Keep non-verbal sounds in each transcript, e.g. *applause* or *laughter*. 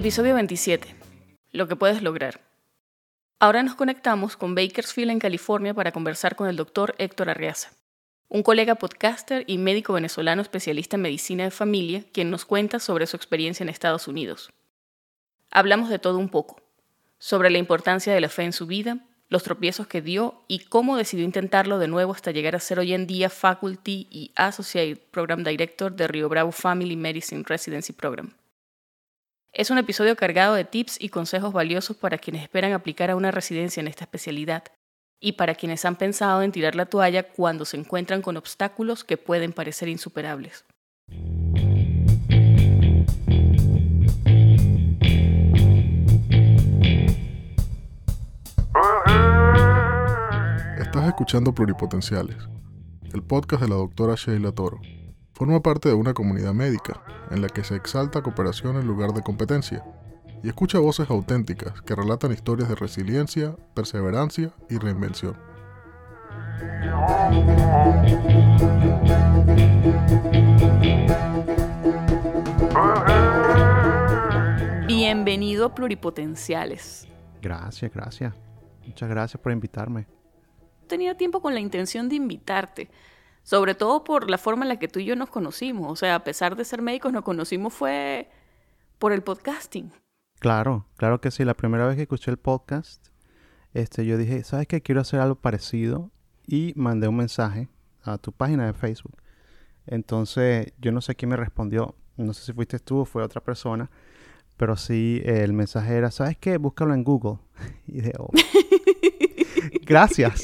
Episodio 27. Lo que puedes lograr. Ahora nos conectamos con Bakersfield en California para conversar con el doctor Héctor Arriaza, un colega podcaster y médico venezolano especialista en medicina de familia, quien nos cuenta sobre su experiencia en Estados Unidos. Hablamos de todo un poco, sobre la importancia de la fe en su vida, los tropiezos que dio y cómo decidió intentarlo de nuevo hasta llegar a ser hoy en día Faculty y Associate Program Director de Rio Bravo Family Medicine Residency Program. Es un episodio cargado de tips y consejos valiosos para quienes esperan aplicar a una residencia en esta especialidad y para quienes han pensado en tirar la toalla cuando se encuentran con obstáculos que pueden parecer insuperables. Estás escuchando Pluripotenciales, el podcast de la doctora Sheila Toro. Forma parte de una comunidad médica en la que se exalta cooperación en lugar de competencia y escucha voces auténticas que relatan historias de resiliencia, perseverancia y reinvención. Bienvenido a Pluripotenciales. Gracias, gracias. Muchas gracias por invitarme. Tenía tiempo con la intención de invitarte sobre todo por la forma en la que tú y yo nos conocimos. O sea, a pesar de ser médicos, nos conocimos fue por el podcasting. Claro, claro que sí. La primera vez que escuché el podcast, este, yo dije, ¿sabes qué? Quiero hacer algo parecido. Y mandé un mensaje a tu página de Facebook. Entonces, yo no sé quién me respondió. No sé si fuiste tú o fue otra persona. Pero sí, el mensaje era, ¿sabes qué? Búscalo en Google. *laughs* Y dije, oh, *laughs* gracias.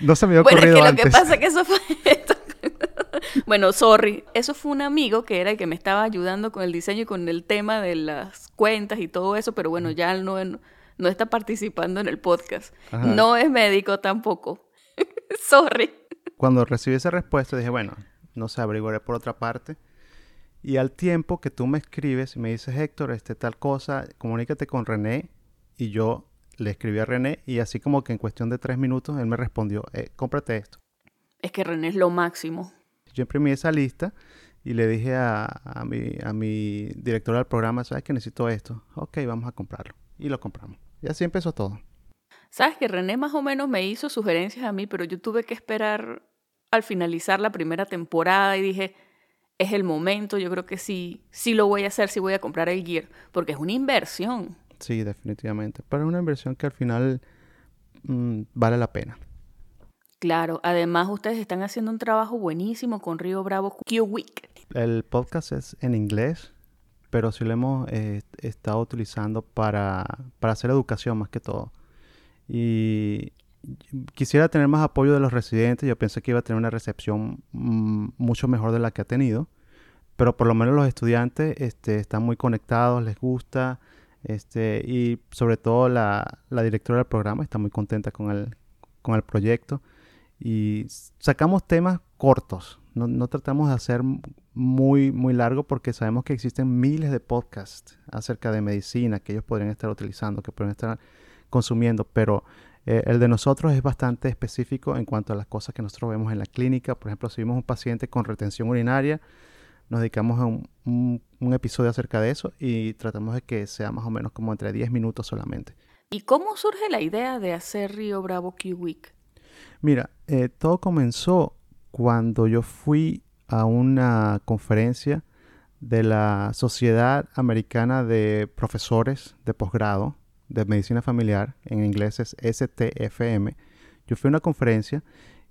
No se me había ocurrido bueno, es que Lo que pasa es que eso fue *laughs* *laughs* bueno, sorry. Eso fue un amigo que era el que me estaba ayudando con el diseño y con el tema de las cuentas y todo eso, pero bueno, ya no, no está participando en el podcast. No es médico tampoco. *laughs* sorry. Cuando recibí esa respuesta dije, bueno, no sé, averiguaré por otra parte. Y al tiempo que tú me escribes y me dices, Héctor, este tal cosa, comunícate con René. Y yo le escribí a René y así como que en cuestión de tres minutos él me respondió, eh, cómprate esto. Es que René es lo máximo. Yo imprimí esa lista y le dije a, mi, a mi directora del programa, ¿sabes que necesito esto? Ok, vamos a comprarlo. Y lo compramos. Y así empezó todo. Sabes que René más o menos me hizo sugerencias a mí, pero yo tuve que esperar al finalizar la primera temporada y dije, es el momento, yo creo que sí, sí lo voy a hacer, sí voy a comprar el gear, porque es una inversión. Sí, definitivamente. Pero es una inversión que al final mm, vale la pena. Claro, además ustedes están haciendo un trabajo buenísimo con Río Bravo Q Week. El podcast es en inglés, pero sí lo hemos eh, estado utilizando para, para hacer educación más que todo. Y quisiera tener más apoyo de los residentes. Yo pensé que iba a tener una recepción mm, mucho mejor de la que ha tenido. Pero por lo menos los estudiantes este, están muy conectados, les gusta. Este, y sobre todo la, la directora del programa está muy contenta con el, con el proyecto y sacamos temas cortos. No, tratamos de hacer muy, muy largo porque sabemos que existen miles de podcasts acerca de medicina que ellos podrían estar utilizando, que podrían estar consumiendo, pero eh, el de nosotros es bastante específico en cuanto a las cosas que nosotros vemos en la clínica. Por ejemplo, si vemos un paciente con retención urinaria, nos dedicamos a un, episodio acerca de eso y tratamos de que sea más o menos como entre 10 minutos solamente. ¿Y cómo surge la idea de hacer Río Bravo Q? Mira, eh, todo comenzó cuando yo fui a una conferencia de la Sociedad Americana de Profesores de Posgrado de Medicina Familiar, en inglés es STFM. Yo fui a una conferencia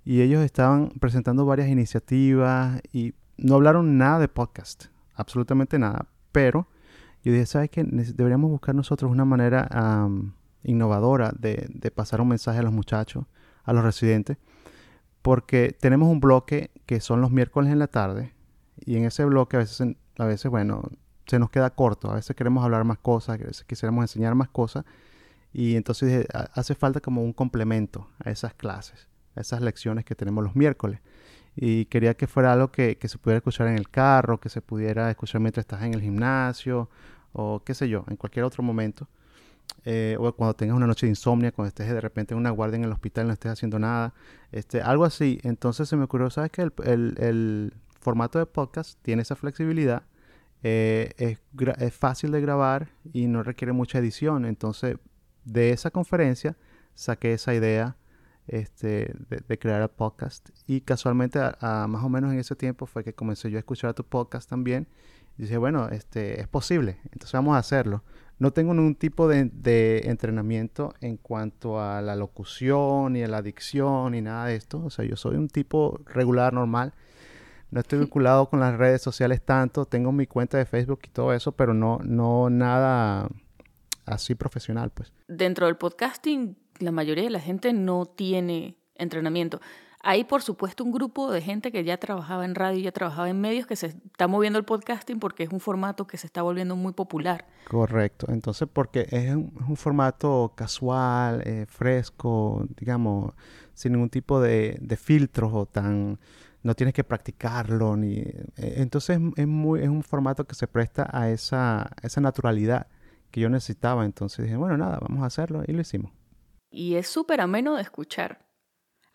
y ellos estaban presentando varias iniciativas y no hablaron nada de podcast, absolutamente nada, pero yo dije, ¿sabes qué? Deberíamos buscar nosotros una manera innovadora de, de pasar un mensaje a los muchachos a los residentes, porque tenemos un bloque que son los miércoles en la tarde, y en ese bloque a veces, a veces bueno, se nos queda corto, a veces queremos hablar más cosas, a veces quisiéramos enseñar más cosas, y entonces hace falta como un complemento a esas clases, a esas lecciones que tenemos los miércoles. Y quería que fuera algo que, que se pudiera escuchar en el carro, que se pudiera escuchar mientras estás en el gimnasio, o qué sé yo, en cualquier otro momento. Eh, o cuando tengas una noche de insomnio, cuando estés de repente en una guardia en el hospital no estés haciendo nada, este, algo así. Entonces se me ocurrió, ¿sabes que el, el, formato de podcast tiene esa flexibilidad eh, es, es, fácil de grabar y no requiere mucha edición. Entonces, de esa conferencia saqué esa idea este, de, crear el podcast. Y casualmente, a, más o menos en ese tiempo, fue que comencé yo a escuchar tu podcast también. Y dije, bueno, este, es posible, entonces vamos a hacerlo. No tengo ningún tipo de, de, entrenamiento en cuanto a la locución, ni a la dicción, ni nada de esto. O sea, yo soy un tipo regular, normal. No estoy vinculado con las redes sociales tanto. Tengo mi cuenta de Facebook y todo eso, pero no, no nada así profesional, pues. Dentro del podcasting, la mayoría de la gente no tiene entrenamiento. Hay, por supuesto, un grupo de gente que ya trabajaba en radio, ya trabajaba en medios, que se está moviendo el podcasting porque es un formato que se está volviendo muy popular. Correcto. Entonces, porque es un, formato casual, eh, fresco, digamos, sin ningún tipo de, de filtros o tan no tienes que practicarlo ni eh, entonces es muy es un formato que se presta a esa, esa naturalidad que yo necesitaba entonces dije bueno nada vamos a hacerlo y lo hicimos y es súper ameno de escuchar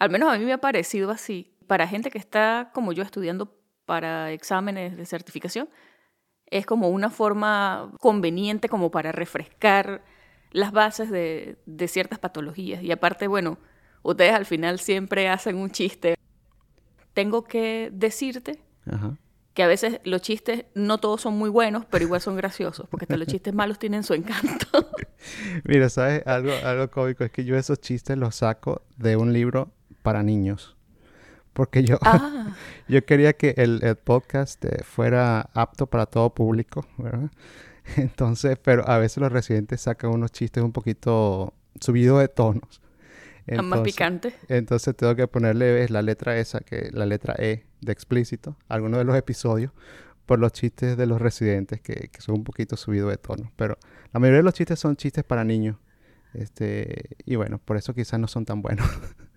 al menos a mí me ha parecido así para gente que está como yo estudiando para exámenes de certificación es como una forma conveniente como para refrescar las bases de, de ciertas patologías y aparte bueno ustedes al final siempre hacen un chiste tengo que decirte que a veces los chistes no todos son muy buenos, pero igual son graciosos, porque hasta los *laughs* chistes malos tienen su encanto. Mira, ¿sabes? Algo, algo cómico es que yo esos chistes los saco de un libro para niños. Porque yo, ah. *laughs* yo quería que el, podcast eh, fuera apto para todo público, ¿verdad? *laughs* Entonces, pero a veces los residentes sacan unos chistes un poquito subidos de tonos. Entonces, más picante. Entonces tengo que ponerle la letra esa, que la letra E de explícito, algunos de los episodios, por los chistes de los residentes que, que son un poquito subidos de tono. Pero la mayoría de los chistes son chistes para niños. Este, y bueno, por eso quizás no son tan buenos. *laughs*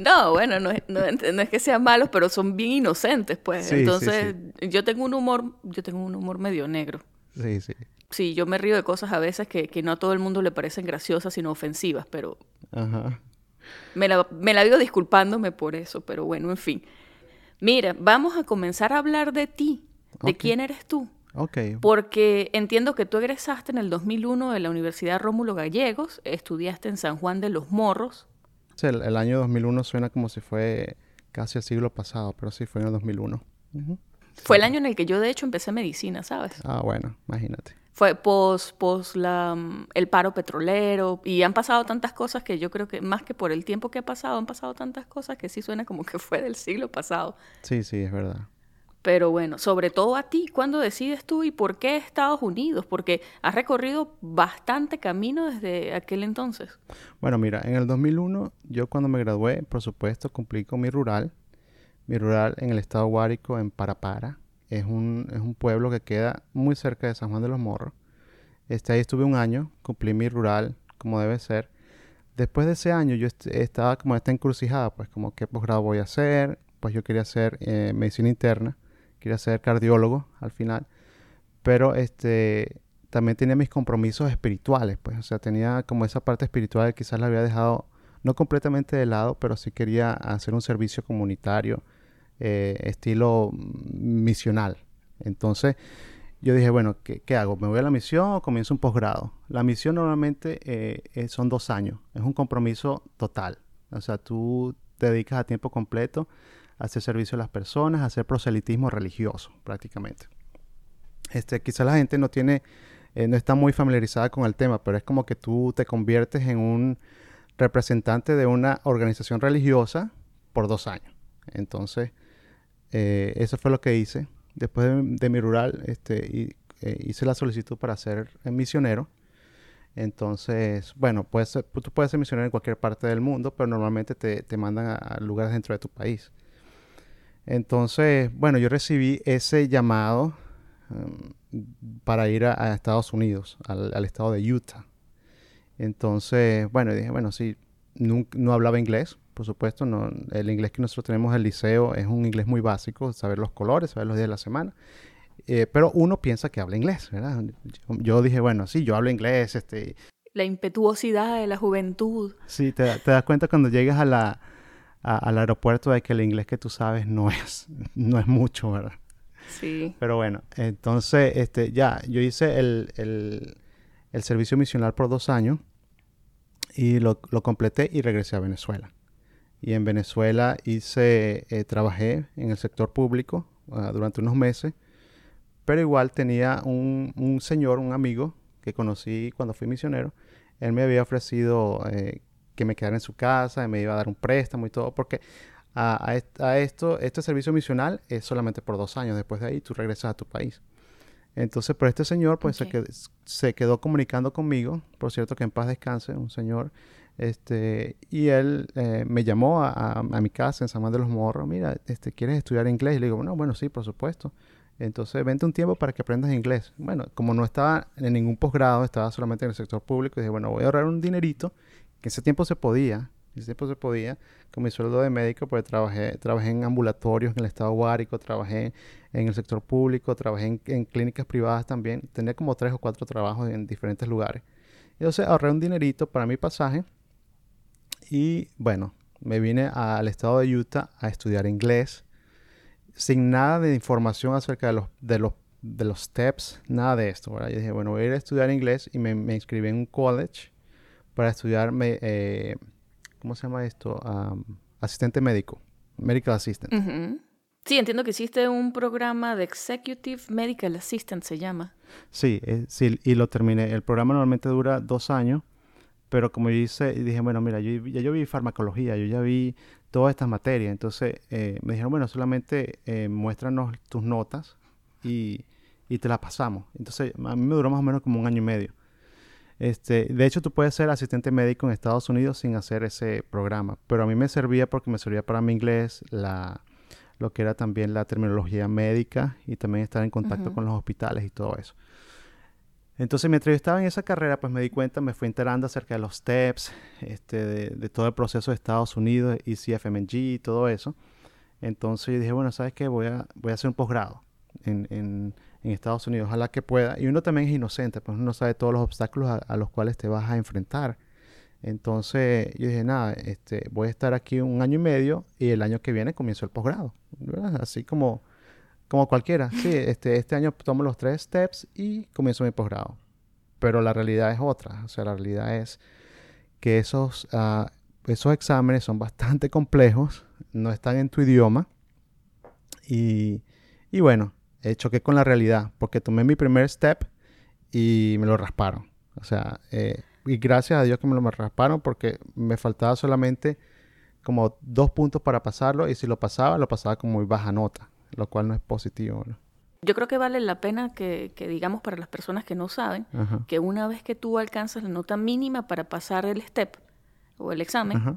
No, bueno, no es, no, es, que sean malos, pero son bien inocentes, pues. Entonces, yo tengo un humor, yo tengo un humor medio negro. Sí, sí. Sí, yo me río de cosas a veces que, que no a todo el mundo le parecen graciosas, sino ofensivas, pero... Ajá. Me la, me la vivo disculpándome por eso, pero bueno, en fin. Mira, vamos a comenzar a hablar de ti, de quién eres tú. Ok. Porque entiendo que tú egresaste en el 2001 de la Universidad Rómulo Gallegos, estudiaste en San Juan de los Morros. Sí, el, año 2001 suena como si fue casi el siglo pasado, pero sí fue en el 2001. Fue el año en el que yo de hecho empecé medicina, ¿sabes? Ah, bueno, imagínate fue pos, pos la, mm, el paro petrolero y han pasado tantas cosas que yo creo que más que por el tiempo que ha pasado, han pasado tantas cosas que sí suena como que fue del siglo pasado. Sí, sí, es verdad. Pero bueno, sobre todo a ti, ¿cuándo decides tú y por qué Estados Unidos? Porque has recorrido bastante camino desde aquel entonces. Bueno, mira, en el 2001, yo cuando me gradué, por supuesto, cumplí con mi rural. Mi rural en el estado Guárico, en Parapara, es un, es un pueblo que queda muy cerca de San Juan de los Morros. Este, ahí estuve un año, cumplí mi rural como debe ser. Después de ese año yo estaba como esta encrucijada, pues como qué posgrado voy a hacer. Pues yo quería hacer eh, medicina interna, quería ser cardiólogo al final. Pero este, también tenía mis compromisos espirituales, pues, o sea, tenía como esa parte espiritual que quizás la había dejado no completamente de lado, pero sí quería hacer un servicio comunitario eh, estilo misional. Entonces yo dije, bueno, ¿qué, hago? ¿Me voy a la misión o comienzo un posgrado? La misión normalmente eh, son dos años, es un compromiso total. O sea, tú te dedicas a tiempo completo hacer servicio a las personas, hacer proselitismo religioso prácticamente. Este, quizá la gente no tiene, eh, no está muy familiarizada con el tema, pero es como que tú te conviertes en un representante de una organización religiosa por dos años. Entonces, eh, eso fue lo que hice. Después de, mi rural, este, eh, hice la solicitud para ser misionero. Entonces, bueno, puedes tú puedes ser misionero en cualquier parte del mundo, pero normalmente te, mandan a, lugares dentro de tu país. Entonces, bueno, yo recibí ese llamado um, para ir a, Estados Unidos, al, estado de Utah. Entonces, bueno, dije, bueno, sí, no hablaba inglés, por supuesto, no, el inglés que nosotros tenemos en el liceo es un inglés muy básico, saber los colores, saber los días de la semana. Eh, pero uno piensa que habla inglés, ¿verdad? Yo, dije, bueno, sí, yo hablo inglés. Este... La impetuosidad de la juventud. Sí, te, das cuenta cuando llegas a la, al aeropuerto de que el inglés que tú sabes no es, *laughs* no es mucho, ¿verdad? Sí. Pero bueno, entonces, este, ya, yo hice el, el, el servicio misional por dos años y lo, lo, completé y regresé a Venezuela. Y en Venezuela hice, eh, trabajé en el sector público uh, durante unos meses, pero igual tenía un, un, señor, un amigo que conocí cuando fui misionero. Él me había ofrecido eh, que me quedara en su casa, y me iba a dar un préstamo y todo, porque a, a, a, esto, este servicio misional es solamente por dos años. Después de ahí tú regresas a tu país. Entonces, pero este señor pues okay. se, quedó, se, quedó, comunicando conmigo, por cierto que en paz descanse, un señor, este, y él eh, me llamó a, mi casa en San Juan de los Morros, mira, este, ¿quieres estudiar inglés? Y le digo, bueno, bueno, sí, por supuesto. Entonces, vente un tiempo para que aprendas inglés. Bueno, como no estaba en ningún posgrado, estaba solamente en el sector público, dije, bueno, voy a ahorrar un dinerito, que ese tiempo se podía, ese tiempo se podía, con mi sueldo de médico, pues trabajé, trabajé en ambulatorios en el estado Guárico, trabajé en el sector público, trabajé en, en, clínicas privadas también, tenía como tres o cuatro trabajos en diferentes lugares. Entonces ahorré un dinerito para mi pasaje y bueno, me vine al estado de Utah a estudiar inglés sin nada de información acerca de los, de los, de los steps, nada de esto. ¿verdad? Yo dije, bueno, voy a ir a estudiar inglés y me, me inscribí en un college para estudiar, eh, ¿cómo se llama esto? Um, asistente médico, medical assistant. Uh -huh. Sí, entiendo que hiciste un programa de Executive Medical Assistant, se llama. Sí, eh, sí, y lo terminé. El programa normalmente dura dos años, pero como yo hice, dije, bueno, mira, yo, ya yo vi farmacología, yo ya vi todas estas materias. Entonces eh, me dijeron, bueno, solamente eh, muéstranos tus notas y, y, te las pasamos. Entonces a mí me duró más o menos como un año y medio. Este, de hecho, tú puedes ser asistente médico en Estados Unidos sin hacer ese programa, pero a mí me servía porque me servía para mi inglés, la, lo que era también la terminología médica y también estar en contacto uh -huh. con los hospitales y todo eso. Entonces, mientras yo estaba en esa carrera, pues me di cuenta, me fui enterando acerca de los steps, este, de, de todo el proceso de Estados Unidos, y CFMNG y todo eso. Entonces yo dije, bueno, ¿sabes qué? Voy a, voy a hacer un posgrado en, en, en, Estados Unidos, ojalá que pueda. Y uno también es inocente, pues uno no sabe todos los obstáculos a, a los cuales te vas a enfrentar. Entonces yo dije, nada, este, voy a estar aquí un año y medio y el año que viene comienzo el posgrado. Así como, como cualquiera. Sí, *laughs* este, este año tomo los tres steps y comienzo mi posgrado. Pero la realidad es otra. O sea, la realidad es que esos, uh, esos exámenes son bastante complejos, no están en tu idioma. Y, y bueno, eh, choqué con la realidad porque tomé mi primer step y me lo rasparon. O sea, eh, y gracias a Dios que me lo rasparon porque me faltaba solamente como dos puntos para pasarlo y si lo pasaba, lo pasaba con muy baja nota, lo cual no es positivo. ¿no? Yo creo que vale la pena que, que, digamos para las personas que no saben, Ajá. que una vez que tú alcanzas la nota mínima para pasar el step o el examen, Ajá.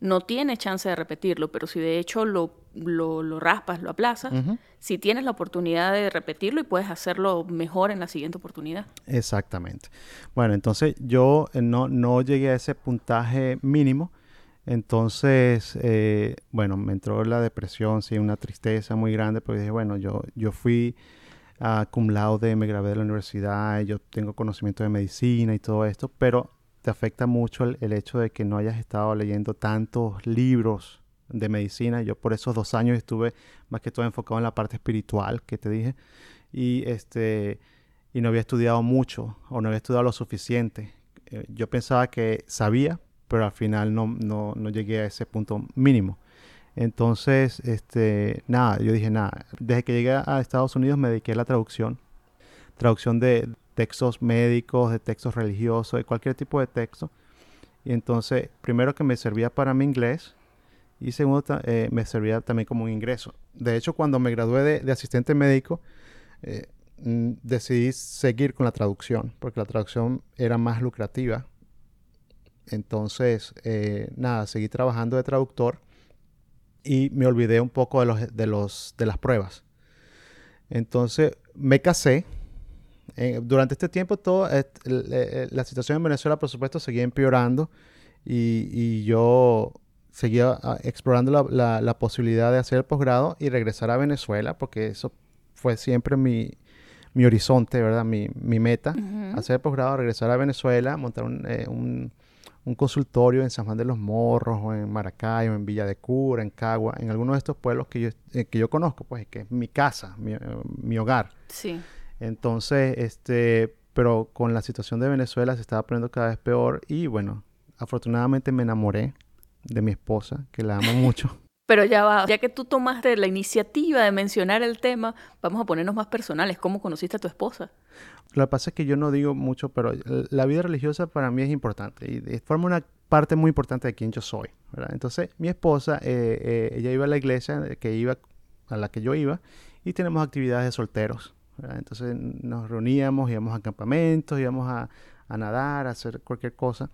No tienes chance de repetirlo, pero si de hecho lo, lo, lo raspas, lo aplazas, uh si tienes la oportunidad de repetirlo y puedes hacerlo mejor en la siguiente oportunidad. Exactamente. Bueno, entonces yo eh, no, no llegué a ese puntaje mínimo. Entonces, eh, bueno, me entró la depresión, sí, una tristeza muy grande, porque dije, bueno, yo, yo fui a cum laude, me gradué de la universidad, yo tengo conocimiento de medicina y todo esto, pero te afecta mucho el, hecho de que no hayas estado leyendo tantos libros de medicina. Yo por esos dos años estuve más que todo enfocado en la parte espiritual que te dije. Y, este, y no había estudiado mucho o no había estudiado lo suficiente. Eh, yo pensaba que sabía, pero al final no, no, no llegué a ese punto mínimo. Entonces, este, nada, yo dije, nada, desde que llegué a Estados Unidos me dediqué a la traducción. Traducción de textos médicos, de textos religiosos, de cualquier tipo de texto. Y entonces, primero que me servía para mi inglés, y segundo eh, me servía también como un ingreso. De hecho, cuando me gradué de, asistente médico, eh, decidí seguir con la traducción, porque la traducción era más lucrativa. Entonces, eh, nada, seguí trabajando de traductor y me olvidé un poco de, los, de, los, de las pruebas. Entonces, me casé. Durante este tiempo, todo, la situación en Venezuela, por supuesto, seguía empeorando y, y yo seguía uh, explorando la, la, la, posibilidad de hacer el posgrado y regresar a Venezuela, porque eso fue siempre mi, mi horizonte, ¿verdad? Mi, mi meta, uh -huh. hacer el posgrado, regresar a Venezuela, montar un, eh, un, un consultorio en San Juan de los Morros, o en Maracay, o en Villa de Cura, en Cagua, en alguno de estos pueblos que yo, eh, que yo conozco, pues, que es mi casa, mi, eh, mi hogar. Sí. Entonces, este, pero con la situación de Venezuela se estaba poniendo cada vez peor y bueno, afortunadamente me enamoré de mi esposa, que la amo mucho. *laughs* Pero ya va, ya que tú tomaste la iniciativa de mencionar el tema, vamos a ponernos más personales. ¿Cómo conociste a tu esposa? Lo que pasa es que yo no digo mucho, pero la vida religiosa para mí es importante y forma una parte muy importante de quién yo soy. ¿verdad? Entonces, mi esposa, eh, eh, ella iba a la iglesia que iba, a la que yo iba y tenemos actividades de solteros. Entonces nos reuníamos, íbamos a campamentos, íbamos a, a nadar, a hacer cualquier cosa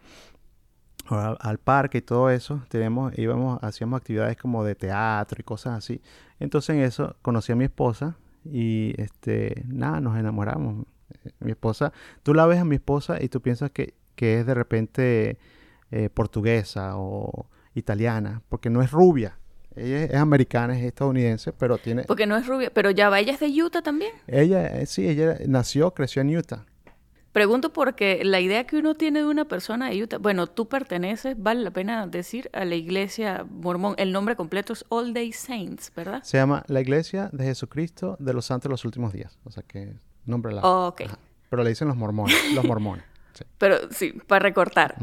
al parque y todo eso, tenemos, íbamos, hacíamos actividades como de teatro y cosas así. Entonces en eso conocí a mi esposa y este, nada, nos enamoramos. Mi esposa, tú la ves a mi esposa y tú piensas que, que es de repente eh, portuguesa o italiana, porque no es rubia. Ella es, americana, es estadounidense, pero tiene... Porque no es rubia, pero ya va, ella es de Utah también. Ella, eh, sí, ella nació, creció en Utah. Pregunto porque la idea que uno tiene de una persona de Utah, bueno, tú perteneces, vale la pena decir, a la iglesia mormón. El nombre completo es All Day Saints, ¿verdad? Se llama la Iglesia de Jesucristo de los Santos de los Últimos Días. O sea que nombre la. ok. Pero le dicen los mormones, los mormones. *laughs* Pero sí, para recortar.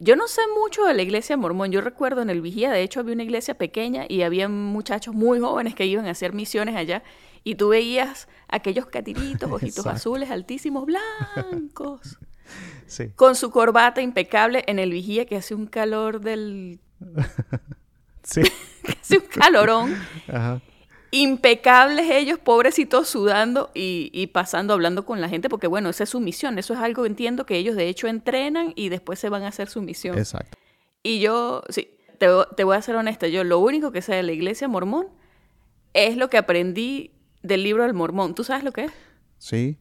Yo no sé mucho de la iglesia mormón. Yo recuerdo en el Vigía, de hecho, había una iglesia pequeña y había muchachos muy jóvenes que iban a hacer misiones allá. Y tú veías aquellos catiritos, *laughs* ojitos azules, altísimos, blancos. *laughs* Sí. Con su corbata impecable en el vigía que hace un calor del... *laughs* sí. hace un calorón. Ajá. Impecables ellos, pobrecitos, sudando y, y, pasando, hablando con la gente, porque bueno, esa es su misión. Eso es algo, entiendo, que ellos de hecho entrenan y después se van a hacer su misión. Exacto. Y yo, sí, te, te voy a ser honesta, yo lo único que sé de la iglesia mormón es lo que aprendí del libro del mormón. ¿Tú sabes lo que es? Sí.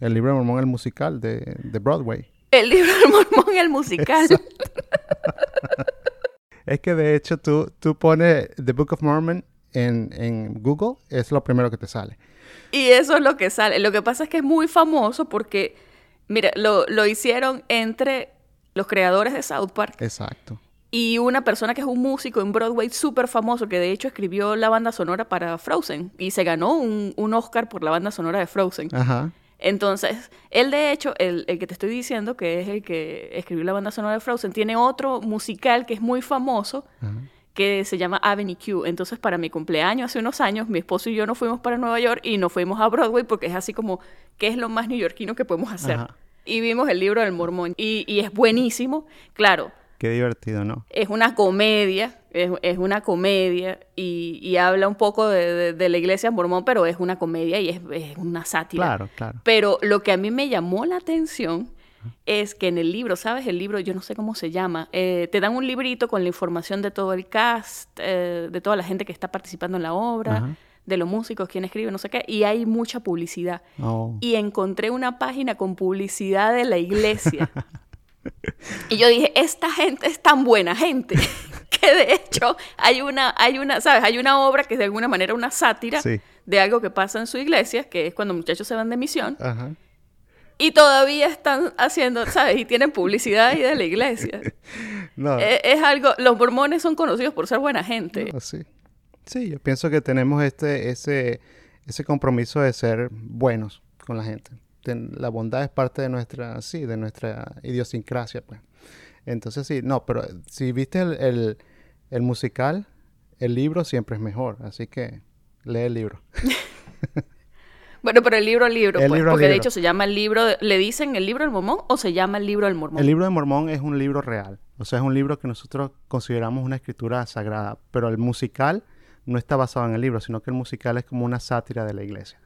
El libro del mormón, el musical de, de Broadway. El libro del mormón, el musical. *laughs* es que de hecho tú, tú pones The Book of Mormon en, en Google, es lo primero que te sale. Y eso es lo que sale. Lo que pasa es que es muy famoso porque, mira, lo, lo hicieron entre los creadores de South Park. Exacto y una persona que es un músico en Broadway súper famoso, que de hecho escribió la banda sonora para Frozen y se ganó un, un Oscar por la banda sonora de Frozen. Ajá. Entonces, él de hecho, el, el, que te estoy diciendo, que es el que escribió la banda sonora de Frozen, tiene otro musical que es muy famoso, que se llama Avenue Q. Entonces, para mi cumpleaños, hace unos años, mi esposo y yo nos fuimos para Nueva York y nos fuimos a Broadway porque es así como, ¿qué es lo más neoyorquino que podemos hacer? Y vimos el libro del mormón. Y, y es buenísimo. Claro, Qué divertido, ¿no? Es una comedia, es, una comedia y, habla un poco de, la iglesia mormón, pero es una comedia y es, una sátira. Claro, claro. Pero lo que a mí me llamó la atención es que en el libro, ¿sabes? El libro, yo no sé cómo se llama, eh, te dan un librito con la información de todo el cast, eh, de toda la gente que está participando en la obra. de los músicos, quién escribe, no sé qué, y hay mucha publicidad. Oh. Y encontré una página con publicidad de la iglesia. *laughs* Y yo dije, esta gente es tan buena gente *laughs* que de hecho hay una, hay una, ¿sabes? Hay una obra que es de alguna manera una sátira de algo que pasa en su iglesia, que es cuando muchachos se van de misión. Y todavía están haciendo, ¿sabes? Y tienen publicidad ahí de la iglesia. *laughs* No. Es, es, algo, los mormones son conocidos por ser buena gente. sí. sí, yo pienso que tenemos este, ese, ese compromiso de ser buenos con la gente la bondad es parte de nuestra, sí, de nuestra idiosincrasia, pues. Entonces sí, no, pero si viste el, el, musical, el libro siempre es mejor, así que lee el libro. *laughs* bueno, pero el libro, libro, pues, porque de hecho se llama el libro, ¿le dicen el libro del mormón o se llama el libro del mormón? El libro del mormón es un libro real, o sea, es un libro que nosotros consideramos una escritura sagrada, pero el musical no está basado en el libro, sino que el musical es como una sátira de la iglesia.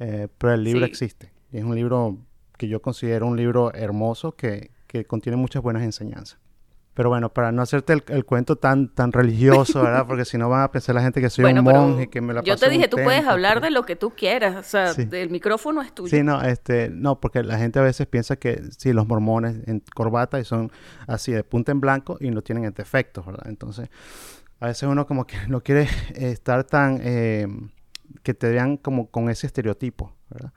Eh, pero el libro existe. Es un libro que yo considero un libro hermoso que, contiene muchas buenas enseñanzas. Pero bueno, para no hacerte el, cuento tan, tan religioso, ¿verdad? *laughs* Porque si no van a pensar la gente que soy un monje, que me la Yo te dije, tú puedes hablar de lo que tú quieras, o sea, el micrófono es tuyo. Sí, no, este, no, porque la gente a veces piensa que sí, los mormones en corbata y son así de punta en blanco y no tienen este efecto, ¿verdad? Entonces, a veces uno como que *laughs* no quiere estar tan, eh, que te vean como con ese estereotipo, ¿verdad?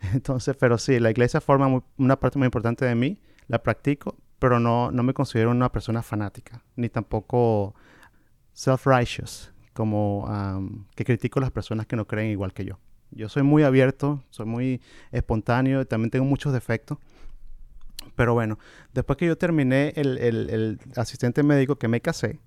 *laughs* Entonces, pero sí, la iglesia forma una parte muy importante de mí, la practico, pero no, no me considero una persona fanática, ni tampoco self-righteous, como que critico a las personas que no creen igual que yo. Yo soy muy abierto, soy muy espontáneo, también tengo muchos defectos. Pero bueno, después que yo terminé el, el, asistente médico que me casé,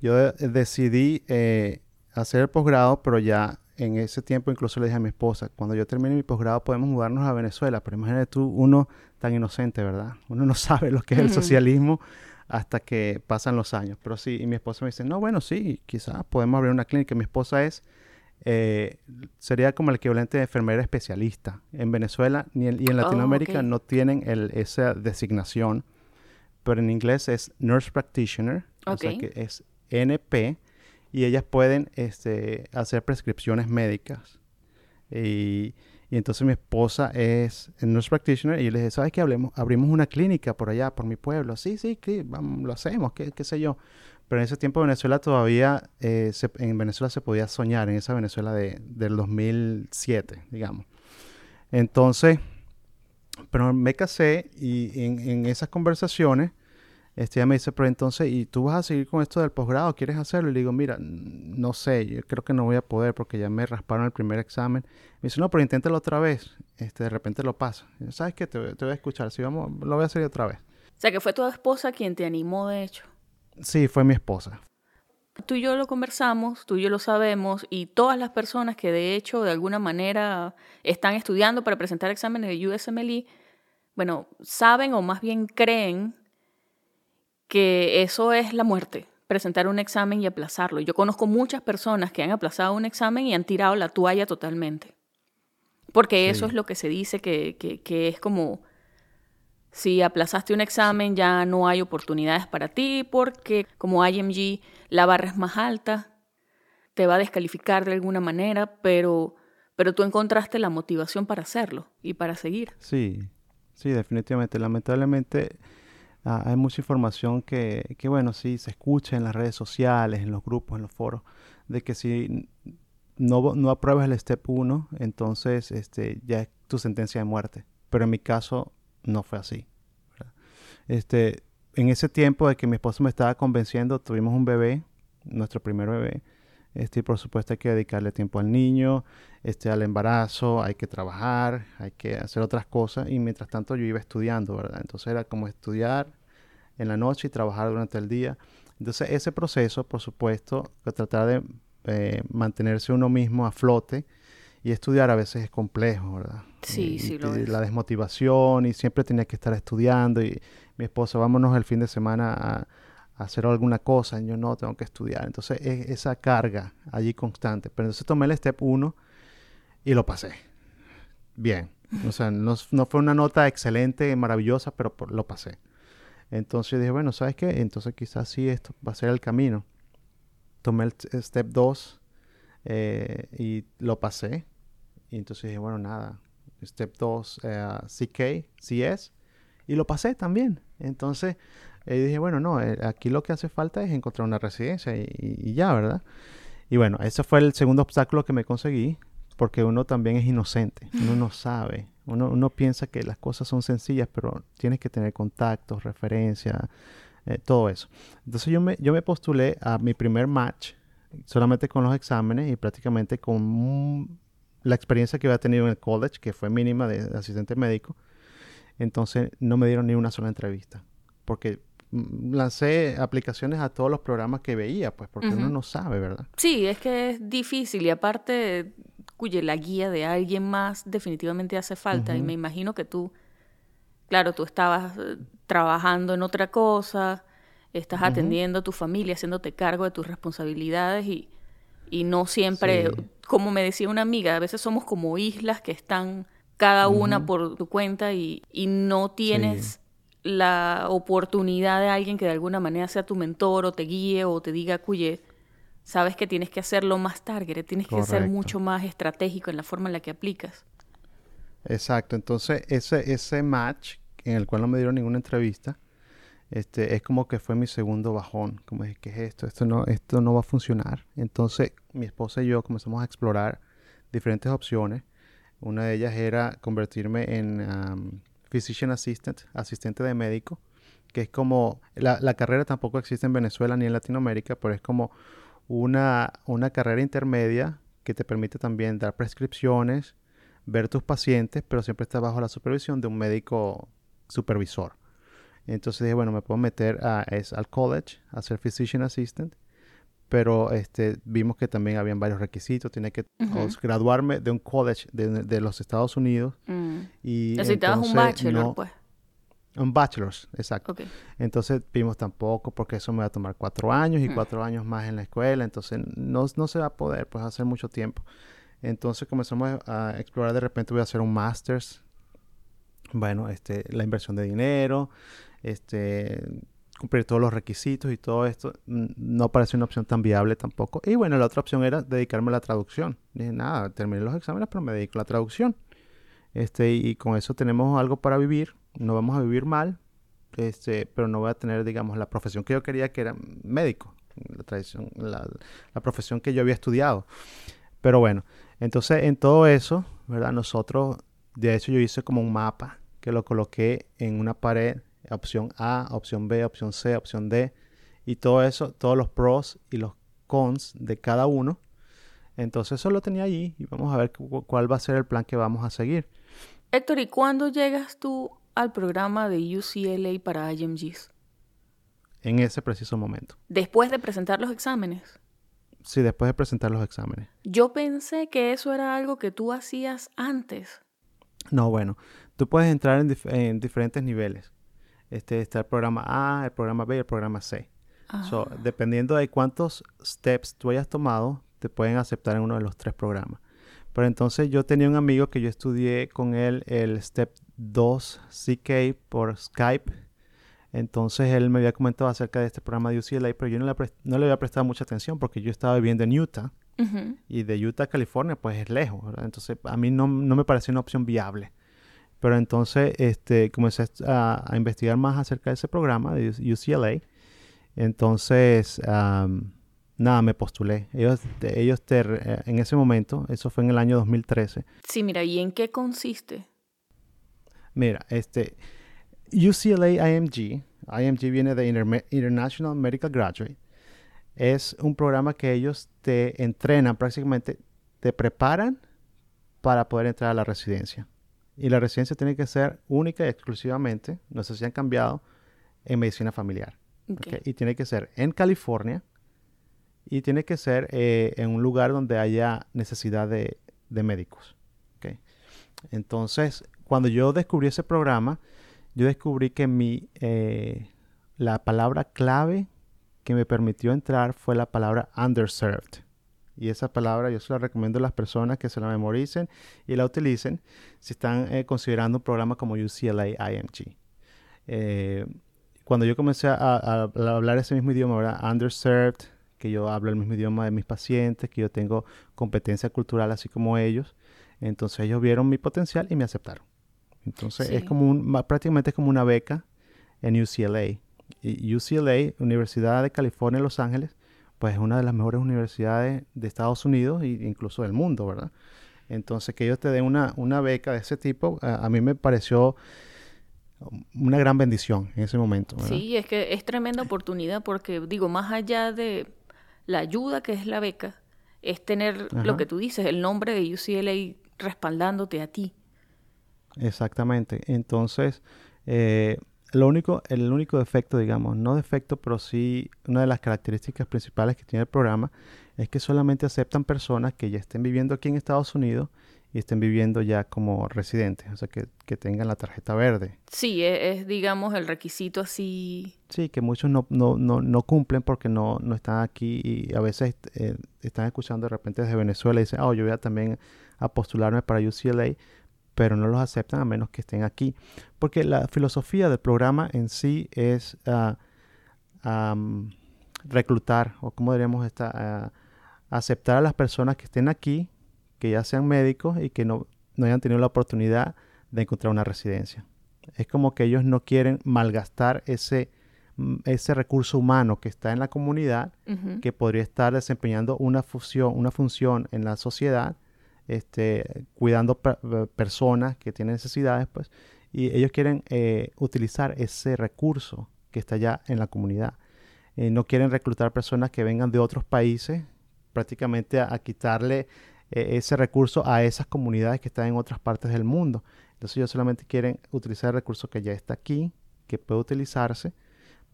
yo decidí eh, hacer el posgrado, pero ya en ese tiempo incluso le dije a mi esposa, cuando yo termine mi posgrado podemos mudarnos a Venezuela, pero imagínate tú, uno tan inocente, ¿verdad? Uno no *laughs* sabe lo que es el socialismo hasta que pasan los años. Pero sí, y mi esposa me dice, no, bueno, sí, quizás podemos abrir una clínica. Mi esposa es, eh, sería como el equivalente de enfermera especialista. En Venezuela y en, oh, Latinoamérica no tienen el, esa designación, pero en inglés es Nurse Practitioner, o sea que es NP, y ellas pueden este, hacer prescripciones médicas. Y, y entonces mi esposa es nurse practitioner y le dije, ¿sabes qué? Hablemos, abrimos una clínica por allá, por mi pueblo. Sí, sí, vamos, lo hacemos, qué, qué, sé yo. Pero en ese tiempo Venezuela todavía, eh, en Venezuela se podía soñar, en esa Venezuela de, del 2007, digamos. Entonces, pero me casé y en, en esas conversaciones este, ella me dice, pero entonces, ¿y tú vas a seguir con esto del posgrado? ¿Quieres hacerlo? Y le digo, mira, no sé, yo creo que no voy a poder porque ya me rasparon el primer examen. Me dice, no, pero inténtalo otra vez. Este, de repente lo pasa. ¿Sabes qué? Te, voy a escuchar. Si vamos, lo voy a hacer otra vez. O sea, que fue tu esposa quien te animó, de hecho. Sí, fue mi esposa. Tú y yo lo conversamos, tú y yo lo sabemos, y todas las personas que de hecho de alguna manera están estudiando para presentar exámenes de USMLE, bueno, saben o más bien creen que eso es la muerte, presentar un examen y aplazarlo. Yo conozco muchas personas que han aplazado un examen y han tirado la toalla totalmente. Porque eso es lo que se dice que, que, es como, si aplazaste un examen ya no hay oportunidades para ti porque como IMG la barra es más alta, te va a descalificar de alguna manera, pero, pero tú encontraste la motivación para hacerlo y para seguir. Sí, sí, definitivamente. Lamentablemente Ah, hay mucha información que, que, bueno, sí, se escucha en las redes sociales, en los grupos, en los foros, de que si no, no apruebas el Step 1, entonces este, ya es tu sentencia de muerte. Pero en mi caso no fue así. Este, en ese tiempo de que mi esposo me estaba convenciendo, tuvimos un bebé, nuestro primer bebé. Este, y por supuesto hay que dedicarle tiempo al niño, este, al embarazo, hay que trabajar, hay que hacer otras cosas. Y mientras tanto yo iba estudiando, ¿verdad? Entonces era como estudiar en la noche y trabajar durante el día. Entonces ese proceso, por supuesto, de tratar de eh, mantenerse uno mismo a flote y estudiar a veces es complejo, ¿verdad? Sí, sí, lo es. La desmotivación y siempre tenía que estar estudiando y mi esposa, vámonos el fin de semana a hacer alguna cosa, y yo no, tengo que estudiar. Entonces, es esa carga allí constante. Pero entonces tomé el step 1 y lo pasé. Bien. O sea, no, fue una nota excelente, maravillosa, pero lo pasé. Entonces dije, bueno, ¿sabes qué? Entonces quizás sí esto va a ser el camino. Tomé el step 2 eh, y lo pasé. Y entonces dije, bueno, nada. Step 2, eh, CK, CS. Y lo pasé también. Entonces, y dije, bueno, no, eh, aquí lo que hace falta es encontrar una residencia y, ya, ¿verdad? Y bueno, ese fue el segundo obstáculo que me conseguí, porque uno también es inocente, uno no *laughs* sabe, uno, uno piensa que las cosas son sencillas, pero tienes que tener contactos, referencias, eh, todo eso. Entonces yo me, yo me postulé a mi primer match solamente con los exámenes y prácticamente con la experiencia que había tenido en el college, que fue mínima de asistente médico. Entonces no me dieron ni una sola entrevista, porque lancé aplicaciones a todos los programas que veía, pues porque uno no sabe, ¿verdad? Sí, es que es difícil y aparte, cuya la guía de alguien más definitivamente hace falta y me imagino que tú, claro, tú estabas eh, trabajando en otra cosa, estás atendiendo a tu familia, haciéndote cargo de tus responsabilidades y, y no siempre, como me decía una amiga, a veces somos como islas que están cada una por tu cuenta y, y no tienes la oportunidad de alguien que de alguna manera sea tu mentor o te guíe o te diga, cuye, sabes que tienes que hacerlo más target, tienes que ser mucho más estratégico en la forma en la que aplicas. Exacto, entonces ese, ese match en el cual no me dieron ninguna entrevista, este, es como que fue mi segundo bajón, como dije, ¿qué es esto? Esto no, esto no va a funcionar. Entonces mi esposa y yo comenzamos a explorar diferentes opciones. Una de ellas era convertirme en physician assistant, asistente de médico, que es como, la, la, carrera tampoco existe en Venezuela ni en Latinoamérica, pero es como una, una carrera intermedia que te permite también dar prescripciones, ver tus pacientes, pero siempre está bajo la supervisión de un médico supervisor. Entonces dije, bueno, me puedo meter a, es, al college a ser physician assistant, pero este, vimos que también habían varios requisitos. Tiene que graduarme de un college de, de los Estados Unidos. Mm. Y Necesitabas un bachelor, pues. Un bachelor's, exacto. Entonces vimos tampoco porque eso me va a tomar cuatro años y mm. cuatro años más en la escuela. Entonces no, no se va a poder pues hacer mucho tiempo. Entonces comenzamos a explorar, de repente voy a hacer un master's. Bueno, este, la inversión de dinero, este, cumplir todos los requisitos y todo esto, no parece una opción tan viable tampoco. Y bueno, la otra opción era dedicarme a la traducción. Dije, nada, terminé los exámenes, pero me dedico a la traducción. Este, y, con eso tenemos algo para vivir. No vamos a vivir mal, este, pero no voy a tener, digamos, la profesión que yo quería, que era médico, la, tradición, la, profesión que yo había estudiado. Pero bueno, entonces en todo eso, ¿verdad? Nosotros, de hecho yo hice como un mapa que lo coloqué en una pared, opción A, opción B, opción C, opción D, y todo eso, todos los pros y los cons de cada uno. Entonces eso lo tenía allí y vamos a ver cuál va a ser el plan que vamos a seguir. Héctor, ¿y cuándo llegas tú al programa de UCLA para IMGs? En ese preciso momento. Después de presentar los exámenes. Sí, después de presentar los exámenes. Yo pensé que eso era algo que tú hacías antes. No, bueno, tú puedes entrar en, diferentes niveles. Este está el programa A, el programa B y el programa C. So, ah. dependiendo de cuántos steps tú hayas tomado, te pueden aceptar en uno de los tres programas. Pero entonces yo tenía un amigo que yo estudié con él el Step 2 CK por Skype entonces él me había comentado acerca de este programa de UCLA, pero yo no le, no le había prestado mucha atención porque yo estaba viviendo en Utah. Y de Utah a California, pues es lejos, ¿verdad? Entonces a mí no, me pareció una opción viable. Pero entonces este, comencé a, investigar más acerca de ese programa de UCLA. Entonces, nada, me postulé. Ellos, ellos eh, en ese momento, eso fue en el año 2013. Sí, mira, ¿y en qué consiste? Mira, este, UCLA IMG, IMG viene de International Medical Graduate, es un programa que ellos te entrenan prácticamente, te preparan para poder entrar a la residencia. Y la residencia tiene que ser única y exclusivamente, no sé si han cambiado, en medicina familiar. Y tiene que ser en California y tiene que ser eh, en un lugar donde haya necesidad de, médicos. Entonces, cuando yo descubrí ese programa, yo descubrí que mi, eh, la palabra clave que me permitió entrar fue la palabra underserved. Y esa palabra yo se la recomiendo a las personas que se la memoricen y la utilicen si están eh, considerando un programa como UCLA IMG. Eh, cuando yo comencé a, hablar ese mismo idioma, ¿verdad? Underserved, que yo hablo el mismo idioma de mis pacientes, que yo tengo competencia cultural así como ellos, entonces ellos vieron mi potencial y me aceptaron. Entonces es como un, prácticamente es como una beca en UCLA. Y UCLA, Universidad de California Los Ángeles, pues es una de las mejores universidades de Estados Unidos e incluso del mundo, ¿verdad? Entonces que ellos te den una, una beca de ese tipo, a, mí me pareció una gran bendición en ese momento. Sí, es que es tremenda oportunidad porque digo, más allá de la ayuda que es la beca, es tener lo que tú dices, el nombre de UCLA respaldándote a ti. Exactamente. Entonces, eh, lo único, el único defecto, digamos, no defecto, pero sí una de las características principales que tiene el programa es que solamente aceptan personas que ya estén viviendo aquí en Estados Unidos y estén viviendo ya como residentes, o sea, que, tengan la tarjeta verde. Sí, e, es, digamos, el requisito así. Sí, que muchos no, no, no, no cumplen porque no, no están aquí y a veces eh, están escuchando de repente desde Venezuela y dicen, oh, yo voy a también a postularme para UCLA, pero no los aceptan a menos que estén aquí. Porque la filosofía del programa en sí es ah, reclutar, o como diríamos, esta, ah, aceptar a las personas que estén aquí, que ya sean médicos y que no, no hayan tenido la oportunidad de encontrar una residencia. Es como que ellos no quieren malgastar ese, mm, ese recurso humano que está en la comunidad, que podría estar desempeñando una función, una función en la sociedad este, cuidando eh, personas que tienen necesidades, pues, y ellos quieren eh, utilizar ese recurso que está ya en la comunidad. Eh, no quieren reclutar personas que vengan de otros países, prácticamente a, quitarle ese recurso a esas comunidades que están en otras partes del mundo. Entonces ellos solamente quieren utilizar el recurso que ya está aquí, que puede utilizarse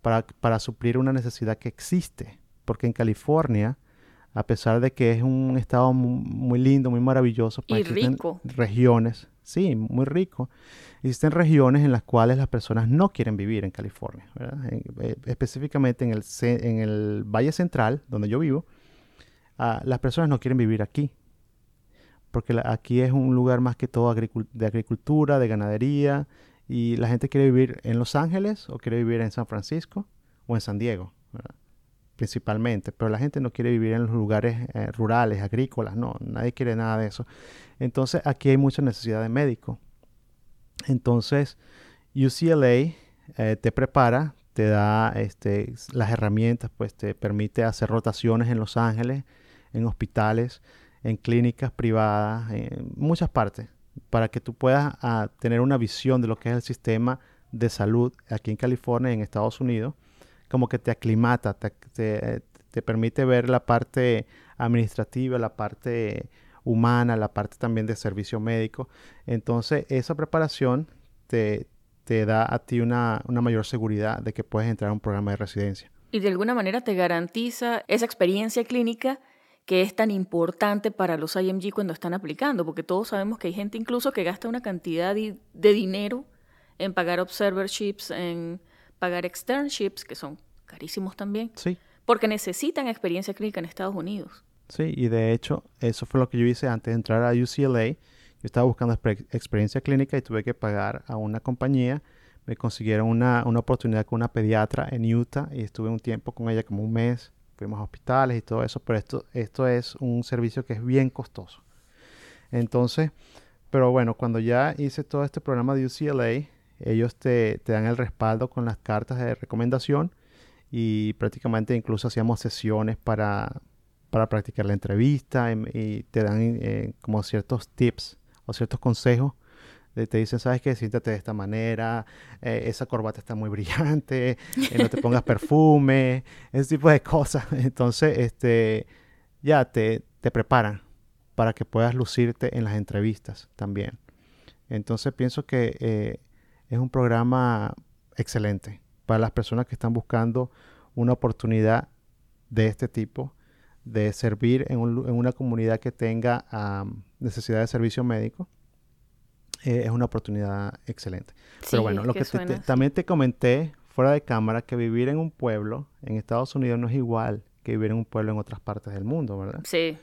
para, para suplir una necesidad que existe. Porque en California, a pesar de que es un estado muy, lindo, muy maravilloso, pues y rico. regiones, sí, muy rico. Existen regiones en las cuales las personas no quieren vivir en California, eh, específicamente en el, en el Valle Central, donde yo vivo, ah, las personas no quieren vivir aquí, porque aquí es un lugar más que todo de agricultura, de ganadería, y la gente quiere vivir en Los Ángeles o quiere vivir en San Francisco o en San Diego, principalmente, pero la gente no quiere vivir en los lugares eh, rurales, agrícolas, no, nadie quiere nada de eso. Entonces aquí hay mucha necesidad de médico. Entonces UCLA eh, te prepara, te da este, las herramientas, pues te permite hacer rotaciones en Los Ángeles, en hospitales, en clínicas privadas, en muchas partes para que tú puedas ah, tener una visión de lo que es el sistema de salud aquí en California en Estados Unidos, como que te aclimata, te, permite ver la parte administrativa, la parte humana, la parte también de servicio médico. Entonces, esa preparación te, te da a ti una, una mayor seguridad de que puedes entrar a un programa de residencia. Y de alguna manera te garantiza esa experiencia clínica que es tan importante para los IMG cuando están aplicando, porque todos sabemos que hay gente incluso que gasta una cantidad de, dinero en pagar observerships, en pagar externships, que son carísimos también, sí. porque necesitan experiencia clínica en Estados Unidos. Sí, y de hecho, eso fue lo que yo hice antes de entrar a UCLA. Yo estaba buscando experiencia clínica y tuve que pagar a una compañía. Me consiguieron una, una oportunidad con una pediatra en Utah y estuve un tiempo con ella, como un mes fuimos a hospitales y todo eso, pero esto, esto es un servicio que es bien costoso. Entonces, pero bueno, cuando ya hice todo este programa de UCLA, ellos te, dan el respaldo con las cartas de recomendación y prácticamente incluso hacíamos sesiones para, para practicar la entrevista y, te dan eh, como ciertos tips o ciertos consejos te dicen, ¿sabes qué? Siéntate de esta manera, eh, esa corbata está muy *laughs* brillante, eh, no te pongas perfume, ese tipo de cosas. *laughs* Entonces, este, ya te, te preparan para que puedas lucirte en las entrevistas también. Entonces, pienso que es un programa excelente para las personas que están buscando una oportunidad de este tipo, de servir en, una comunidad que tenga necesidad de servicio médico eh, es una oportunidad excelente. Pero bueno, lo que, también te comenté fuera de cámara, que vivir en un pueblo en Estados Unidos no es igual que vivir en un pueblo en otras partes del mundo, ¿verdad? Sí.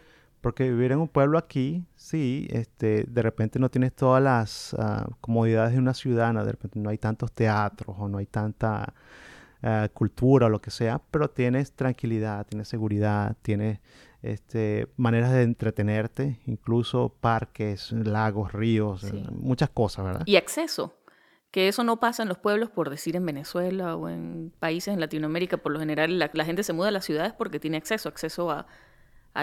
Porque vivir en un pueblo aquí, sí, este, de repente no tienes todas las ah, comodidades de una ciudad, de repente no hay tantos teatros o no hay tanta ah, cultura o lo que sea, pero tienes tranquilidad, tienes seguridad, tienes este, maneras de entretenerte, incluso parques, lagos, ríos, muchas cosas, ¿verdad? Y acceso, que eso no pasa en los pueblos, por decir en Venezuela o en países en Latinoamérica, por lo general la, gente se muda a las ciudades porque tiene acceso, acceso a,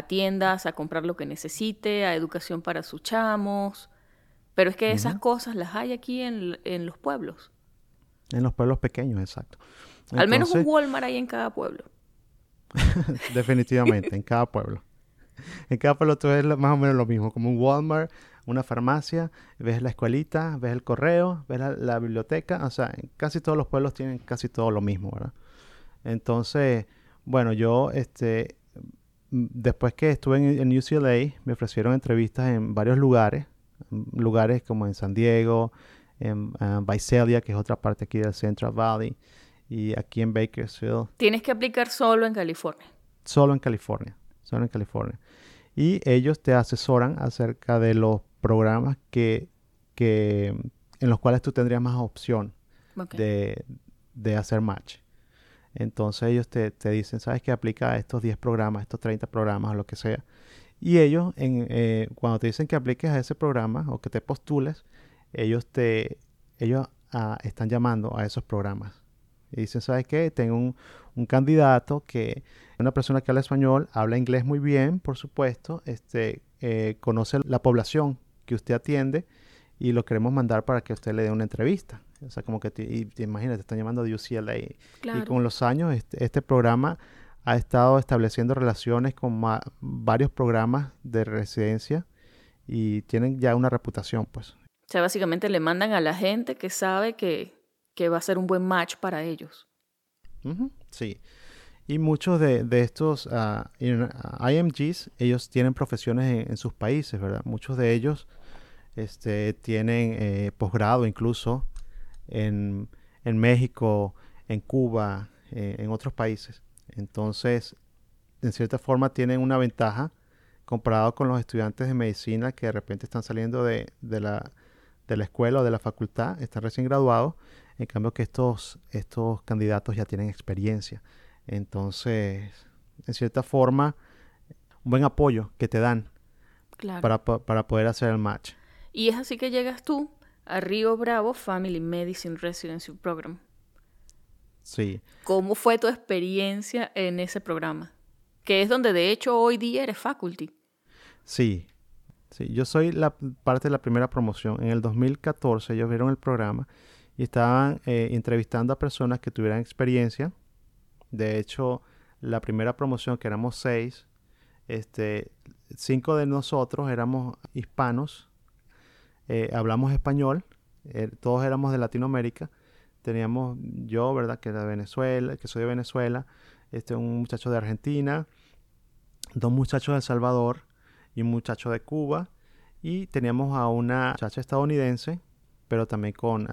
tiendas, a comprar lo que necesite, a educación para sus chamos, pero es que esas cosas las hay aquí en, los pueblos. En los pueblos pequeños, exacto. Al menos un Walmart hay en cada pueblo. *laughs* Definitivamente, en cada pueblo. En cada pueblo tú ves más o menos lo mismo, como un Walmart, una farmacia, ves la escuelita, ves el correo, ves la, biblioteca, o sea, en casi todos los pueblos tienen casi todo lo mismo, ¿verdad? Entonces, bueno, yo, este, después que estuve en, UCLA, me ofrecieron entrevistas en varios lugares, lugares como en San Diego, en Visalia, que es otra parte aquí del Central Valley, y aquí en Bakersfield. Tienes que aplicar solo en California. Solo en California, solo en California. Y ellos te asesoran acerca de los programas que, que en los cuales tú tendrías más opción de, de, hacer match. Entonces ellos te, te, dicen, ¿sabes qué? Aplica estos 10 programas, estos 30 programas o lo que sea. Y ellos, en, eh, cuando te dicen que apliques a ese programa o que te postules, ellos te ellos ah, están llamando a esos programas. Y dicen, ¿sabes qué? Tengo un, un, candidato que, una persona que habla español, habla inglés muy bien, por supuesto, este, eh, conoce la población que usted atiende y lo queremos mandar para que usted le dé una entrevista. O sea, como que te, y te imaginas, te están llamando de UCLA. Y con los años este, este, programa ha estado estableciendo relaciones con varios programas de residencia y tienen ya una reputación, pues. O sea, básicamente le mandan a la gente que sabe que, que va a ser un buen match para ellos. sí. Y muchos de, de estos uh, IMGs, ellos tienen profesiones en, sus países, ¿verdad? Muchos de ellos este, tienen eh, posgrado incluso en, en, México, en Cuba, eh, en otros países. Entonces, en cierta forma tienen una ventaja comparado con los estudiantes de medicina que de repente están saliendo de, de, la, de la escuela o de la facultad, están recién graduados, en cambio que estos, estos candidatos ya tienen experiencia. Entonces, en cierta forma, un buen apoyo que te dan para, para poder hacer el match. Y es así que llegas tú a Río Bravo Family Medicine Residency Program. Sí. ¿Cómo fue tu experiencia en ese programa? Que es donde de hecho hoy día eres faculty. Sí, sí. Yo soy la parte de la primera promoción. En el 2014 ellos vieron el programa y estaban eh, entrevistando a personas que tuvieran experiencia de hecho, la primera promoción, que éramos seis, este, cinco de nosotros éramos hispanos, eh, hablamos español, eh, todos éramos de Latinoamérica. Teníamos yo, ¿verdad? Que de Venezuela, que soy de Venezuela, este, un muchacho de Argentina, dos muchachos de El Salvador y un muchacho de Cuba. Y teníamos a una muchacha estadounidense, pero también con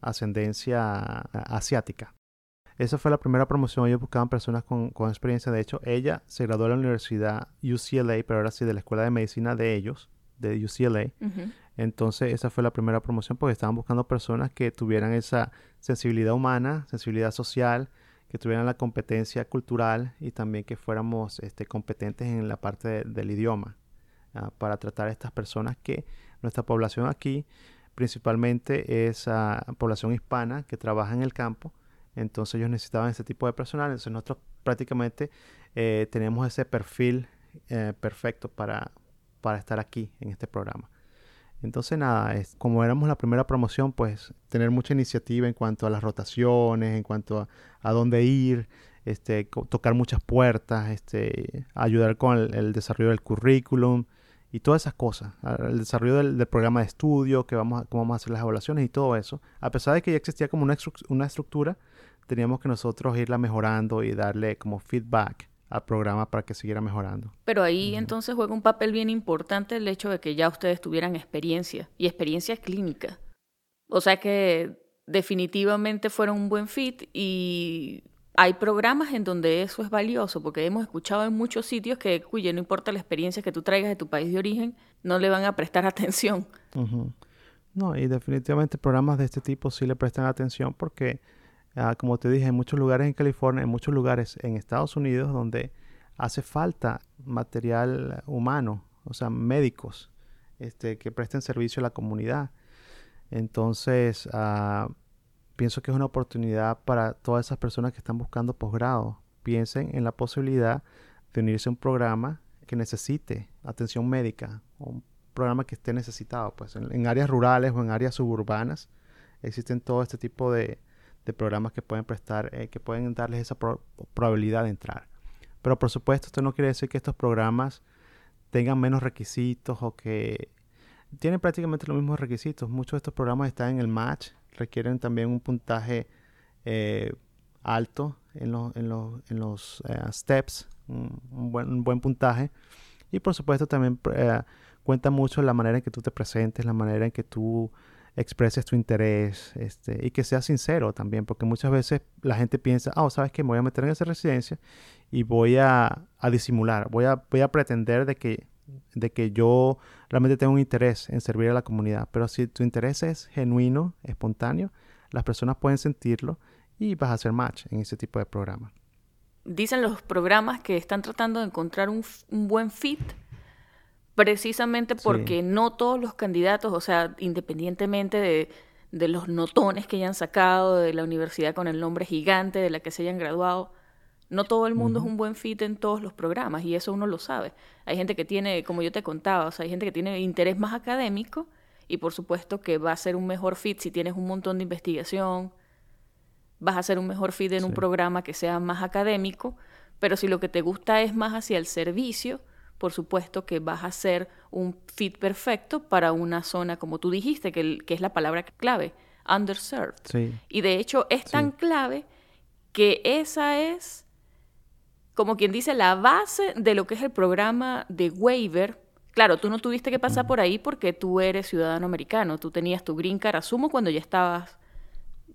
ascendencia asiática. Esa fue la primera promoción. Ellos buscaban personas con, experiencia. De hecho, ella se graduó de la universidad UCLA, pero ahora sí de la escuela de medicina de ellos, de UCLA. Entonces, esa fue la primera promoción porque estaban buscando personas que tuvieran esa sensibilidad humana, sensibilidad social, que tuvieran la competencia cultural y también que fuéramos este, competentes en la parte del idioma ah, para tratar a estas personas que nuestra población aquí principalmente es uh, población hispana que trabaja en el campo entonces ellos necesitaban ese tipo de personal. Entonces nosotros prácticamente eh, tenemos ese perfil eh, perfecto para, para estar aquí en este programa. Entonces nada, como éramos la primera promoción, pues tener mucha iniciativa en cuanto a las rotaciones, en cuanto a, dónde ir, este, tocar muchas puertas, este, ayudar con el, desarrollo del currículum y todas esas cosas, el desarrollo del, programa de estudio, que vamos a, cómo vamos a hacer las evaluaciones y todo eso, a pesar de que ya existía como una, una estructura, teníamos que nosotros irla mejorando y darle como feedback al programa para que siguiera mejorando. Pero ahí entonces juega un papel bien importante el hecho de que ya ustedes tuvieran experiencia y experiencia clínica. O sea que definitivamente fueron un buen fit y hay programas en donde eso es valioso, porque hemos escuchado en muchos sitios que, cuya no importa la experiencia que tú traigas de tu país de origen, no le van a prestar *laughs* atención. No, y definitivamente programas de este tipo sí le prestan atención porque Ah, como te dije, en muchos lugares en California, en muchos lugares en Estados Unidos donde hace falta material humano, o sea, médicos este, que presten servicio a la comunidad. Entonces, ah, pienso que es una oportunidad para todas esas personas que están buscando posgrado. Piensen en la posibilidad de unirse a un programa que necesite atención médica, un programa que esté necesitado. Pues en áreas rurales o en áreas suburbanas existen todo este tipo de, de programas que pueden prestar, eh, que pueden darles esa probabilidad de entrar. Pero por supuesto, esto no quiere decir que estos programas tengan menos requisitos o que tienen prácticamente los mismos requisitos. Muchos de estos programas están en el match, requieren también un puntaje eh, alto en, en, en los eh, steps, un, buen, un, buen, puntaje. Y por supuesto también cuenta mucho la manera en que tú te presentes, la manera en que tú expreses tu interés este, y que seas sincero también, porque muchas veces la gente piensa, ah, ¿sabes qué? Me voy a meter en esa residencia y voy a, disimular, voy a, voy a pretender de que, de que yo realmente tengo un interés en servir a la comunidad, pero si tu interés es genuino, espontáneo, las personas pueden sentirlo y vas a hacer match en ese tipo de programas. Dicen los programas que están tratando de encontrar un buen fit precisamente porque no todos los candidatos, o sea, independientemente de, de, los notones que hayan sacado de la universidad con el nombre gigante de la que se hayan graduado, no todo el mundo es un buen fit en todos los programas y eso uno lo sabe. Hay gente que tiene, como yo te contaba, o sea, hay gente que tiene interés más académico y por supuesto que va a ser un mejor fit si tienes un montón de investigación, vas a ser un mejor fit en un programa que sea más académico, pero si lo que te gusta es más hacia el servicio, por supuesto que vas a ser un fit perfecto para una zona, como tú dijiste, que, que es la palabra clave, underserved. Y de hecho es tan clave que esa es, como quien dice, la base de lo que es el programa de waiver. Claro, tú no tuviste que pasar por ahí porque tú eres ciudadano americano, tú tenías tu green card, asumo, cuando ya estabas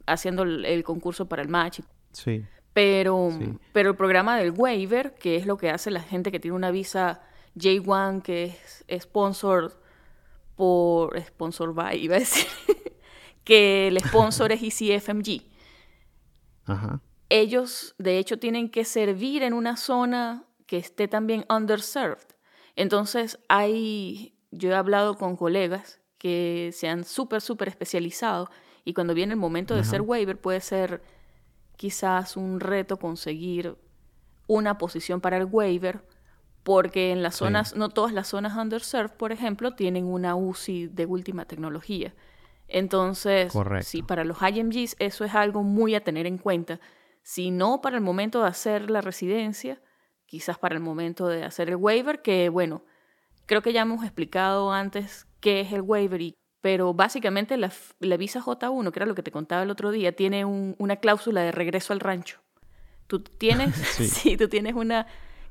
haciendo el, concurso para el match. Sí. Pero, pero el programa del waiver, que es lo que hace la gente que tiene una visa J1, que es sponsor por sponsor by, iba a decir, *laughs* que el sponsor es ECFMG. Ajá. Ellos, de hecho, tienen que servir en una zona que esté también underserved. Entonces, hay, yo he hablado con colegas que se han súper, súper especializado y cuando viene el momento de ser waiver puede ser quizás un reto conseguir una posición para el waiver porque en las zonas, no todas las zonas underserved, por ejemplo, tienen una UCI de última tecnología. Entonces, sí, para los IMGs eso es algo muy a tener en cuenta. Si no para el momento de hacer la residencia, quizás para el momento de hacer el waiver, que bueno, creo que ya hemos explicado antes qué es el waiver y pero básicamente la, visa J1, que era lo que te contaba el otro día, tiene una cláusula de regreso al rancho. Tú tienes, *laughs* *laughs* sí. tú tienes una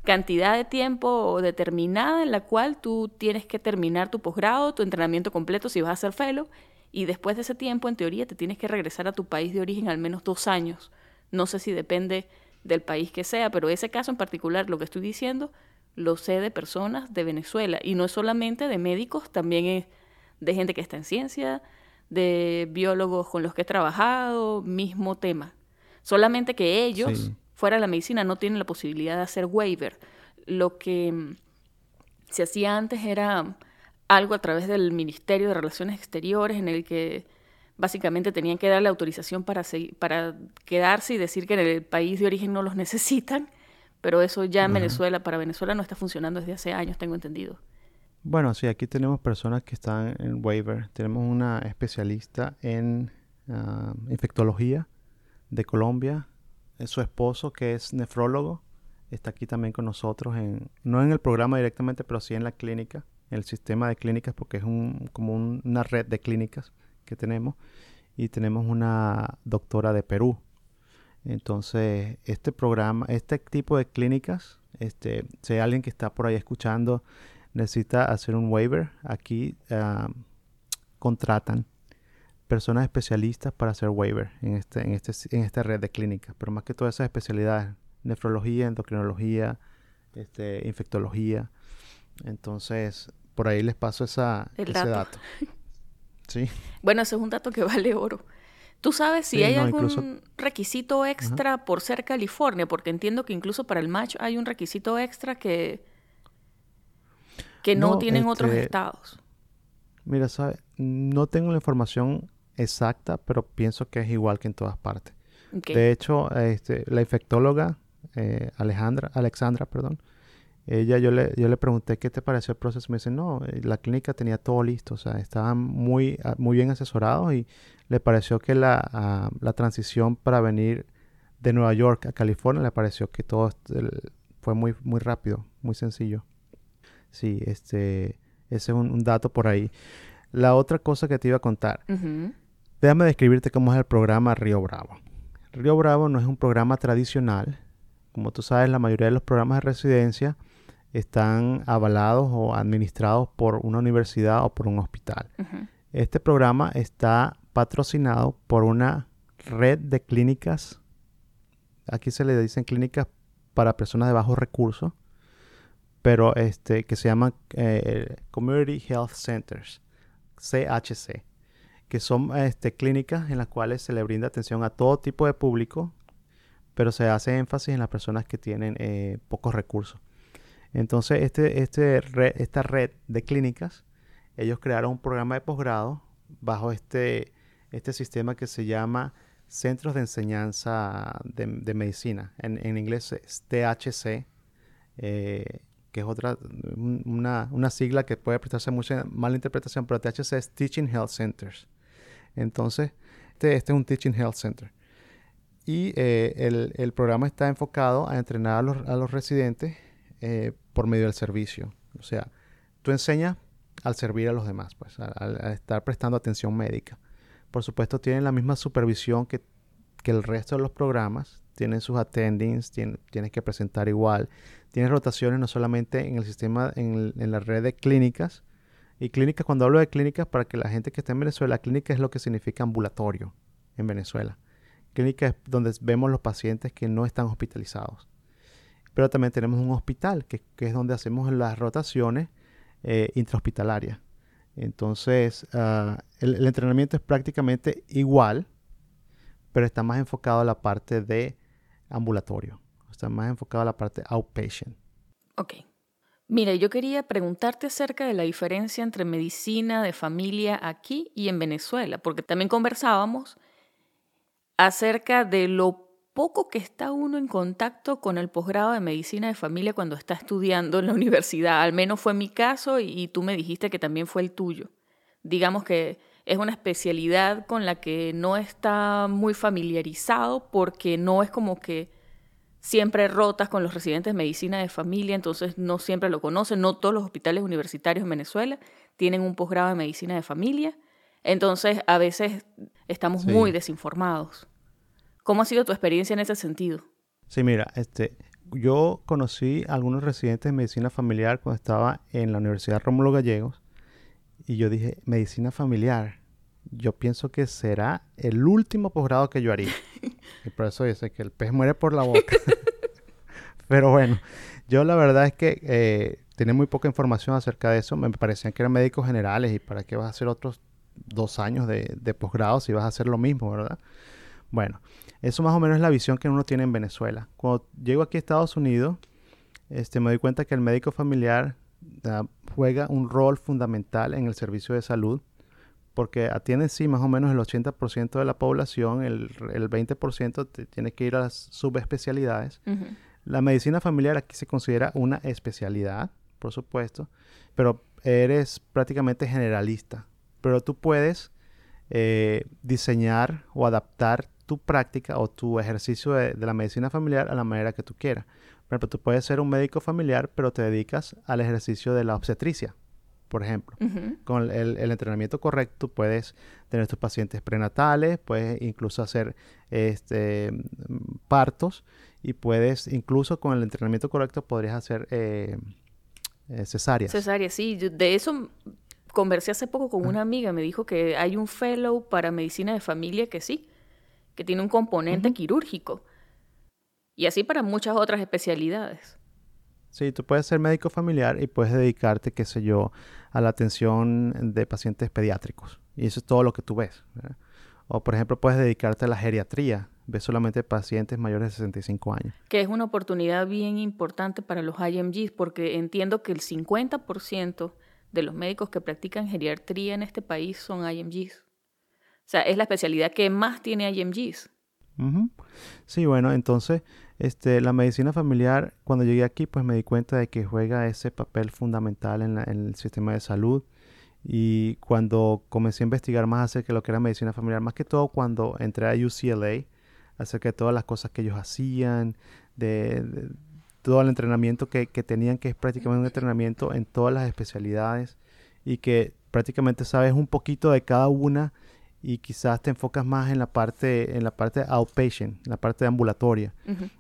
cantidad de tiempo determinada en la cual tú tienes que terminar tu posgrado, tu entrenamiento completo si vas a ser fellow, y después de ese tiempo, en teoría, te tienes que regresar a tu país de origen al menos dos años. No sé si depende del país que sea, pero ese caso en particular, lo que estoy diciendo, lo sé de personas de Venezuela, y no es solamente de médicos, también es de gente que está en ciencia, de biólogos con los que he trabajado, mismo tema. Solamente que ellos, fuera de la medicina, no tienen la posibilidad de hacer waiver. Lo que mm, se hacía antes era algo a través del Ministerio de Relaciones Exteriores en el que básicamente tenían que darle autorización para, para quedarse y decir que en el país de origen no los necesitan, pero eso ya en Venezuela, para Venezuela no está funcionando desde hace años, tengo entendido. Bueno, sí, aquí tenemos personas que están en waiver. Tenemos una especialista en ah, infectología de Colombia. Su esposo, que es nefrólogo, está aquí también con nosotros, en, no en el programa directamente, pero sí en la clínica, en el sistema de clínicas, porque es un, como una red de clínicas que tenemos. Y tenemos una doctora de Perú. Entonces, este programa, este tipo de clínicas, este, si hay alguien que está por ahí escuchando, necesita hacer un waiver, aquí ah, contratan personas especialistas para hacer waiver en, este, en, este, en esta red de clínicas, pero más que todas esas especialidades, nefrología, endocrinología, este, infectología. Entonces, por ahí les paso esa, ese dato. *laughs* ¿Sí? Bueno, ese es un dato que vale oro. ¿Tú sabes si hay algún requisito extra por ser California? Porque entiendo que incluso para el match hay un requisito extra que que no, tienen otros este, estados. Mira, ¿sabes? No tengo la información exacta, pero pienso que es igual que en todas partes. De hecho, este, la infectóloga eh, Alejandra, Alexandra, perdón, ella yo le, yo le pregunté qué te pareció el proceso. Me dice, no, eh, la clínica tenía todo listo, o sea, estaban muy, ah, muy bien asesorados y le pareció que la, ah, la transición para venir de Nueva York a California le pareció que todo fue muy, muy rápido, muy sencillo. Sí, este, ese es un, dato por ahí. La otra cosa que te iba a contar. Déjame describirte cómo es el programa Río Bravo. Río Bravo no es un programa tradicional. Como tú sabes, la mayoría de los programas de residencia están avalados o administrados por una universidad o por un hospital. Este programa está patrocinado por una red de clínicas. Aquí se le dicen clínicas para personas de bajos recursos pero este, que se llama eh, Community Health Centers, CHC, que son este, clínicas en las cuales se le brinda atención a todo tipo de público, pero se hace énfasis en las personas que tienen eh, pocos recursos. Entonces, este, este esta red de clínicas, ellos crearon un programa de posgrado bajo este, este sistema que se llama Centros de Enseñanza de, Medicina. En, inglés es THC. Eh, que es otra, una, una sigla que puede prestarse mucha mala interpretación, pero THC es Teaching Health Centers. Entonces, este, este es un Teaching Health Center. Y eh, el, el, programa está enfocado a entrenar a los, a los residentes eh, por medio del servicio. O sea, tú enseñas al servir a los demás, pues, al, estar prestando atención médica. Por supuesto, tienen la misma supervisión que, que el resto de los programas. Tienen sus attendings, tienes que presentar igual. Tienes rotaciones no solamente en el sistema, en, en la red de clínicas. Y clínicas, cuando hablo de clínicas, para que la gente que está en Venezuela, clínica es lo que significa ambulatorio en Venezuela. Clínica es donde vemos los pacientes que no están hospitalizados. Pero también tenemos un hospital, que, es donde hacemos las rotaciones eh, intrahospitalarias. Entonces, ah, el, entrenamiento es prácticamente igual, pero está más enfocado a la parte de ambulatorio. Está más enfocado a la parte outpatient. Ok. Mira, yo quería preguntarte acerca de la diferencia entre medicina de familia aquí y en Venezuela, porque también conversábamos acerca de lo poco que está uno en contacto con el posgrado de medicina de familia cuando está estudiando en la *laughs* universidad. Al menos fue mi caso y, tú me dijiste que también fue el tuyo. Digamos que es una especialidad con la que no está muy familiarizado porque no es como que siempre rotas con los residentes de medicina de familia, entonces no siempre lo conocen. No todos los hospitales universitarios en Venezuela tienen un posgrado de medicina de familia. Entonces a veces estamos muy desinformados. ¿Cómo ha sido tu experiencia en ese sentido? Sí, mira, este, yo conocí a algunos residentes de medicina familiar cuando estaba en la Universidad Rómulo Gallegos y yo dije, medicina familiar, yo pienso que será el último posgrado que yo haría. *laughs* y por eso dice que el pez muere por la boca. *laughs* Pero bueno, yo la verdad es que eh, tenía muy poca información acerca de eso. Me parecían que eran médicos generales y para qué vas a hacer otros dos años de, de posgrado si vas a hacer lo mismo, ¿verdad? Bueno, eso más o menos es la visión que uno tiene en Venezuela. Cuando llego aquí a Estados Unidos, este, me doy cuenta que el médico familiar juega un rol fundamental en el servicio de salud porque atiende sí más o menos el 80% de la población, el, el 20% tiene que ir a las subespecialidades. La medicina familiar aquí se considera una especialidad, por supuesto, pero eres prácticamente generalista. Pero tú puedes eh, diseñar o adaptar tu práctica o tu ejercicio de, la medicina familiar a la manera que tú quieras. Por ejemplo, tú puedes ser un médico familiar, pero te dedicas al ejercicio de la obstetricia, por ejemplo. Con el, entrenamiento correcto puedes tener tus pacientes prenatales, puedes incluso hacer este, partos y puedes, incluso con el entrenamiento correcto, podrías hacer eh, eh, cesáreas. Cesáreas, sí. De eso conversé hace poco con una amiga, me dijo que hay un fellow para medicina de familia que sí, que tiene un componente quirúrgico. Y así para muchas otras especialidades. Sí, tú puedes ser médico familiar y puedes dedicarte, qué sé yo, a la atención de pacientes pediátricos. Y eso es todo lo que tú ves. O, por ejemplo, puedes dedicarte a la geriatría. Ves solamente pacientes mayores de 65 años. Que es una oportunidad bien importante para los IMGs, porque entiendo que el 50% de los médicos que practican geriatría en este país son IMGs. O sea, es la especialidad que más tiene IMGs. Sí, bueno, entonces este, la medicina familiar, cuando llegué aquí, pues me di cuenta de que juega ese papel fundamental en, el sistema de salud. Y cuando comencé a investigar más acerca de lo que era medicina familiar, más que todo cuando entré a UCLA, acerca de todas las cosas que ellos hacían, de, todo el entrenamiento que, que, tenían, que es prácticamente un entrenamiento en todas las especialidades y que prácticamente sabes un poquito de cada una y quizás te enfocas más en la parte, en la parte outpatient, en la parte ambulatoria.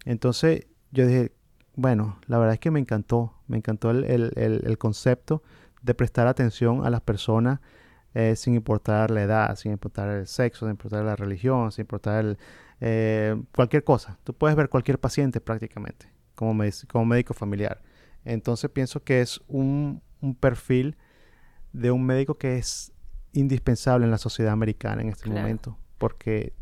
Entonces yo dije, bueno, la verdad es que me encantó, me encantó el, el, el, concepto de prestar atención a las personas eh, sin importar la edad, sin importar el sexo, sin importar la religión, sin importar eh, cualquier cosa. Tú puedes ver cualquier paciente prácticamente como, como médico familiar. Entonces pienso que es un, un perfil de un médico que es indispensable en la sociedad americana en este momento, porque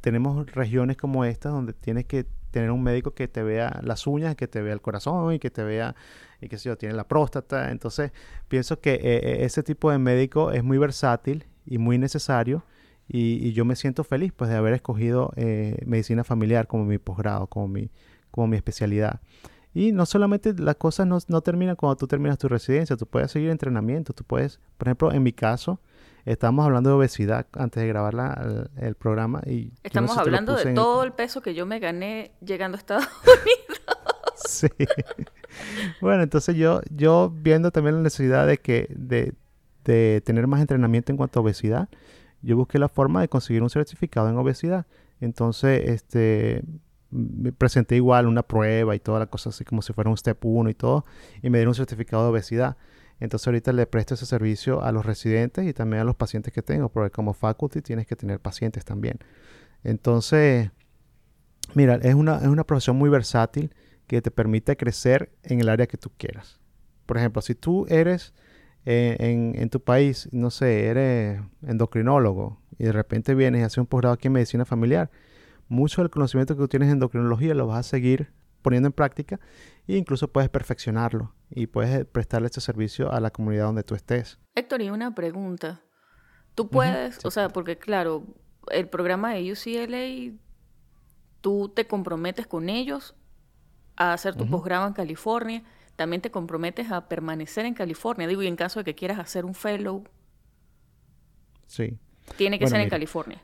tenemos regiones como esta donde tienes que tener un médico que te vea las uñas, que te vea el corazón y que te vea, y que sé yo, tiene la próstata. Entonces, pienso que eh, eh, ese tipo de médico es muy versátil y muy necesario. Y, yo me siento feliz pues de haber escogido eh, medicina familiar como mi posgrado, como mi, como mi especialidad. Y no solamente las cosas no, no terminan cuando tú terminas tu residencia, tú puedes seguir entrenamiento, tú puedes, por ejemplo, en mi caso, Estamos hablando de obesidad antes de grabar la, el, programa. y Estamos hablando de todo el... peso que yo me gané llegando a Estados *laughs* Unidos. sí. bueno, entonces yo, yo viendo también la necesidad de que de, de tener más entrenamiento en cuanto a obesidad, yo busqué la forma de conseguir un certificado en obesidad. Entonces, este, me presenté igual una prueba y toda la cosa así como si fuera un step 1 y todo, y me dieron un certificado de obesidad. Entonces ahorita le presto ese servicio a los residentes y también a los pacientes que tengo, porque como faculty tienes que tener pacientes también. Entonces, mira, es una, es una profesión muy versátil que te permite crecer en el área que tú quieras. Por ejemplo, si tú eres eh, en, en, tu país, no sé, eres endocrinólogo y de repente vienes y haces un posgrado aquí en medicina familiar, mucho del conocimiento que tú tienes en endocrinología lo vas a seguir poniendo en práctica e incluso puedes perfeccionarlo y puedes prestarle este servicio a la comunidad donde tú estés. Héctor, y una pregunta. Tú puedes, o sea, porque claro, el programa de UCLA, tú te comprometes con ellos a hacer tu posgrado en California, también te comprometes a permanecer en California, digo, y en caso de que quieras hacer un fellow. Sí. Tiene que ser en California.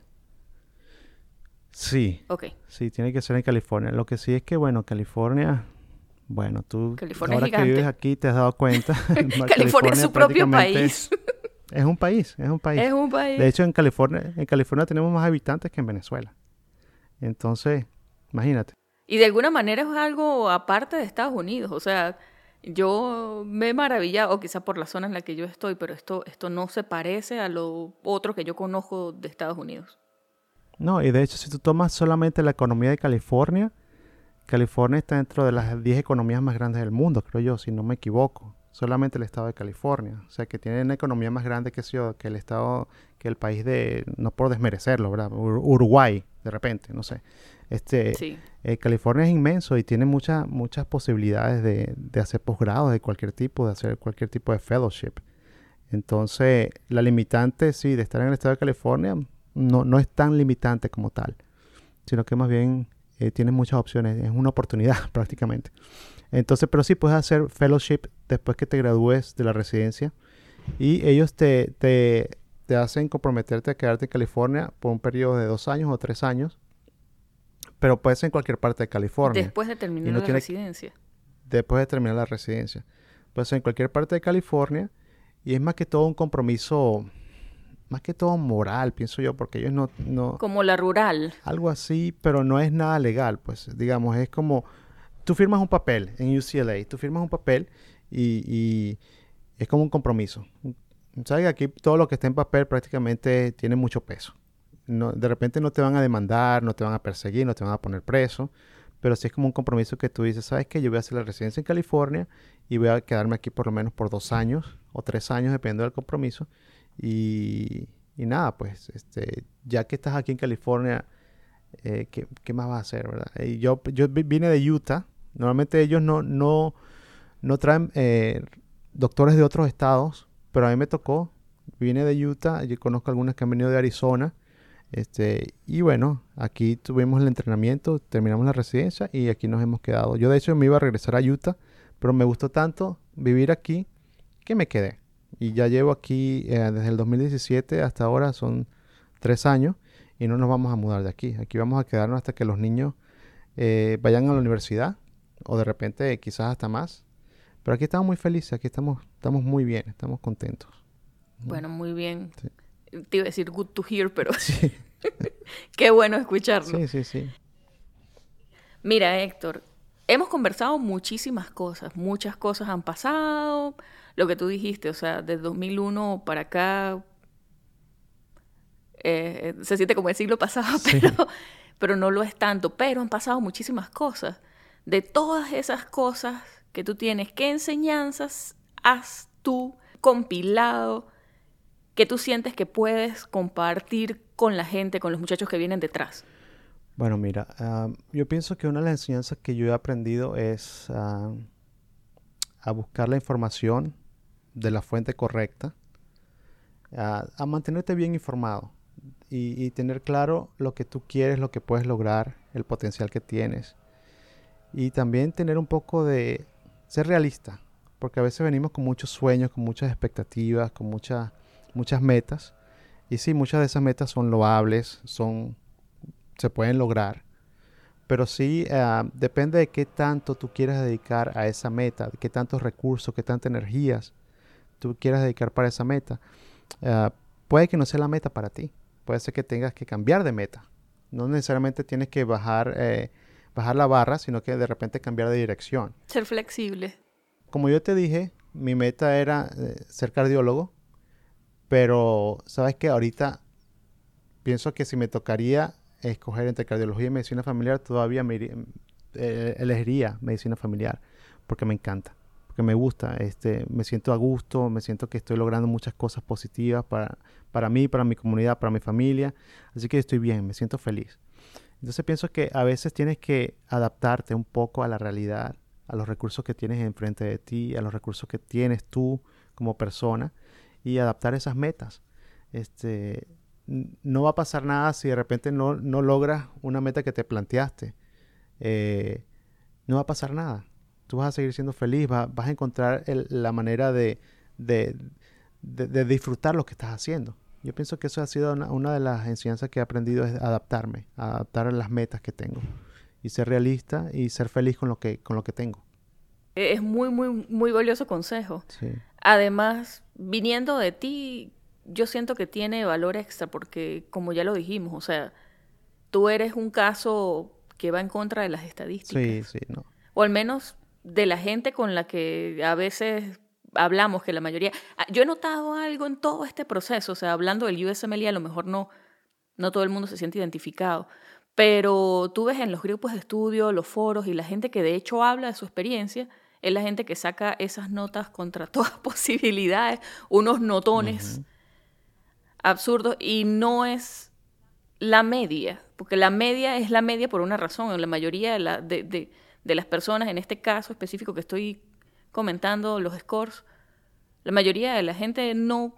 Sí. Ok. Sí, tiene que ser en California. Lo que sí es que, bueno, California, bueno, tú California ahora que vives aquí te has dado cuenta. *laughs* *laughs* California, es su propio país. *laughs* Es un país, es un país. Es un país. De hecho, en California, en California tenemos más habitantes que en Venezuela. Entonces, imagínate. Y de alguna manera es algo aparte de Estados Unidos. O sea, yo me he maravillado, quizá por la zona en la que yo estoy, pero esto, esto no se parece a lo otro que yo conozco de Estados Unidos. No, y de hecho, si tú tomas solamente la economía de California, California está dentro de las 10 economías más grandes del mundo, creo yo, si no me equivoco. Solamente el estado de California. O sea, que tiene una economía más grande que, que el estado, que el país de, no por desmerecerlo, ¿verdad? Uruguay, de repente, no sé. Este, eh, California es inmenso y tiene muchas muchas posibilidades de, de hacer posgrados de cualquier tipo, de hacer cualquier tipo de fellowship. Entonces, la limitante, sí, de estar en el estado de California, no, no es tan limitante como tal, sino que más bien eh, tienes muchas opciones, es una oportunidad *laughs* prácticamente. Entonces, pero sí puedes hacer fellowship después que te gradúes de la residencia y ellos te, te, te hacen comprometerte a quedarte en California por un periodo de dos años o tres años, pero puedes en cualquier parte de California. Después de terminar la residencia. Después de terminar la residencia. Puedes en cualquier parte de California y es más que todo un compromiso más que todo moral, pienso yo, porque ellos no, no... Como la rural. Algo así, pero no es nada legal, pues, digamos, es como, tú firmas un papel en UCLA, tú firmas un papel y, y es como un compromiso. ¿Sabes? Aquí todo lo que está en papel prácticamente tiene mucho peso. No, de repente no te van a demandar, no te van a perseguir, no te van a poner preso, pero sí es como un compromiso que tú dices, ¿sabes qué? Yo voy a hacer la residencia en California y voy a quedarme aquí por lo menos por dos años o tres años, dependiendo del compromiso y, nada, pues, este, ya que estás aquí en California, eh, ¿qué, más vas a hacer, verdad? Y yo, yo vine de Utah. Normalmente ellos no, no, no traen eh, doctores de otros estados, pero a mí me tocó. Vine de Utah, yo conozco algunos que han venido de Arizona. Este, y bueno, aquí tuvimos el entrenamiento, terminamos la residencia y aquí nos hemos quedado. Yo de hecho me iba a regresar a Utah, pero me gustó tanto vivir aquí que me quedé. Y ya llevo aquí eh, desde el 2017 hasta ahora, son tres años, y no nos vamos a mudar de aquí. Aquí vamos a quedarnos hasta que los niños eh, vayan a la universidad, o de repente quizás hasta más. Pero aquí estamos muy felices, aquí estamos, estamos muy bien, estamos contentos. Bueno, muy bien. Te iba a decir good to hear, pero sí. *laughs* qué bueno escucharlo. Sí, sí, sí. Mira, Héctor, hemos conversado muchísimas cosas, muchas cosas han pasado, lo que tú dijiste, o sea, de 2001 para acá eh, se siente como el siglo pasado, *laughs* pero, pero no lo es tanto, pero han pasado muchísimas cosas. De todas esas cosas que tú tienes, ¿qué enseñanzas has tú compilado que tú sientes que puedes compartir con la gente, con los muchachos que vienen detrás? Bueno, mira, ah, yo pienso que una de las enseñanzas que yo he aprendido es ah, a buscar la información de la fuente correcta, a mantenerte bien informado y, tener claro lo que tú quieres, lo que puedes lograr, el potencial que tienes. y también tener un poco de ser realista, porque a veces venimos con muchos sueños, con muchas expectativas, con muchas, muchas metas. Y sí, muchas de esas metas son loables, son, se pueden lograr. Pero sí, eh, depende de qué tanto tú quieras dedicar a esa meta, de qué tantos recursos, qué tantas energías tú quieras dedicar para esa meta. Eh, puede que no sea la meta para ti. Puede ser que tengas que cambiar de meta. No necesariamente tienes que bajar, eh, bajar la barra, sino que de repente cambiar de dirección. Ser flexible. Como yo te dije, mi meta era ser cardiólogo, pero sabes que ahorita pienso que si me tocaría escoger entre cardiología y medicina familiar, todavía me eh, elegiría medicina familiar porque me encanta, porque me gusta, este, me siento a gusto, me siento que estoy logrando muchas cosas positivas para, para mí, para mi comunidad, para mi familia, así que estoy bien, me siento feliz. Entonces pienso que a veces tienes que adaptarte un poco a la realidad, a los recursos que tienes enfrente de ti, a los recursos que tienes tú como persona y adaptar esas metas. Este, no va a pasar nada si de repente no, logras una meta que te planteaste. Eh, no va a pasar nada. Tú vas a seguir siendo feliz, vas, a encontrar la manera de, disfrutar lo que estás haciendo. Yo pienso que eso ha sido una, de las enseñanzas que he aprendido es adaptarme, adaptar a las metas que tengo y ser realista y ser feliz con lo que, con lo que tengo. Es muy, muy, muy valioso consejo. Además, viniendo de ti, yo siento que tiene valor extra porque, como ya lo dijimos, o sea, tú eres un caso que va en contra de las estadísticas. Sí, sí, no. O al menos de la gente con la que a veces hablamos, que la mayoría... Ah, yo he notado algo en todo este proceso, o sea, hablando del USMLE, a lo mejor no, no todo el mundo se siente identificado, pero tú ves en los grupos de estudio, los foros y la gente que de hecho habla de su experiencia, es la gente que saca esas notas contra *laughs* todas posibilidades, unos notones absurdo y no es la media, porque la media es la media por una razón. La mayoría de, la, de, de, las personas, en este caso específico que estoy comentando, los scores, la mayoría de la gente no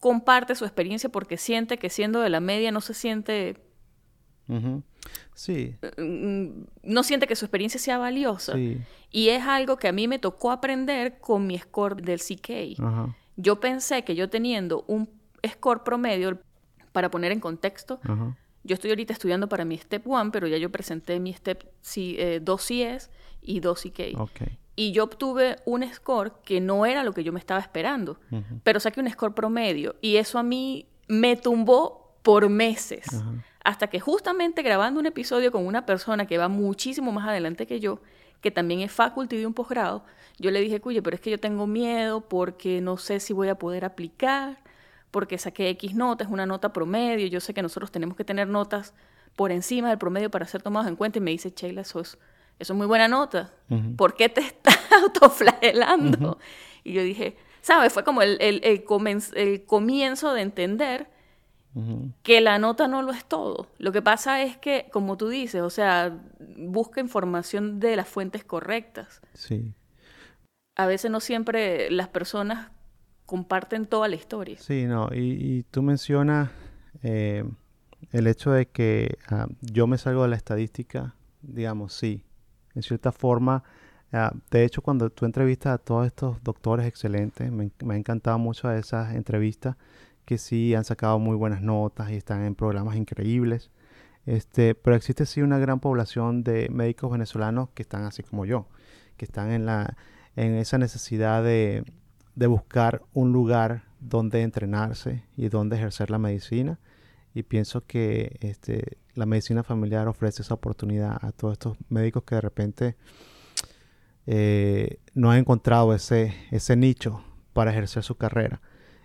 comparte su experiencia porque siente que siendo de la media no se siente... Sí. Mm, no siente que su experiencia sea valiosa. Y es algo que a mí me tocó aprender con mi score del CK. Yo pensé que yo teniendo un score promedio, para poner en contexto, yo estoy ahorita estudiando para mi Step 1, pero ya yo presenté mi Step 2 eh, CS y 2 CK. Y yo obtuve un score que no era lo que yo me estaba esperando, pero saqué un score promedio y eso a mí me tumbó por meses. Hasta que justamente grabando un episodio con una persona que va muchísimo más adelante que yo, que también es faculty de un posgrado, yo le dije, cuye, pero es que yo tengo miedo porque no sé si voy a poder aplicar, porque saqué X nota, es una nota promedio, yo sé que nosotros tenemos que tener notas por encima del promedio para ser tomados en cuenta y me dice, Sheila, eso es, eso es muy buena nota, ¿por qué te *laughs* estás autoflagelando? Y yo dije, ¿sabes? Fue como el, el, el, comienzo de entender que la nota no lo es todo. Lo que pasa es que, como tú dices, o sea, busca información de las fuentes correctas. Sí. A veces no siempre las personas comparten toda la historia. Sí, no, y, tú mencionas eh, el hecho de que ah, yo me salgo de la estadística, digamos, sí, en cierta forma. Ah, de hecho, cuando tú entrevistas a todos estos doctores excelentes, me, me ha encantado mucho esas entrevistas que sí han sacado muy buenas notas y están en programas increíbles. Este, pero existe sí una gran población de médicos venezolanos que están así como yo, que están en la en esa necesidad de, de buscar un lugar donde entrenarse y donde ejercer la medicina. Y pienso que este, la medicina familiar ofrece esa oportunidad a todos estos médicos que de repente eh, no han encontrado ese, ese nicho para ejercer su carrera.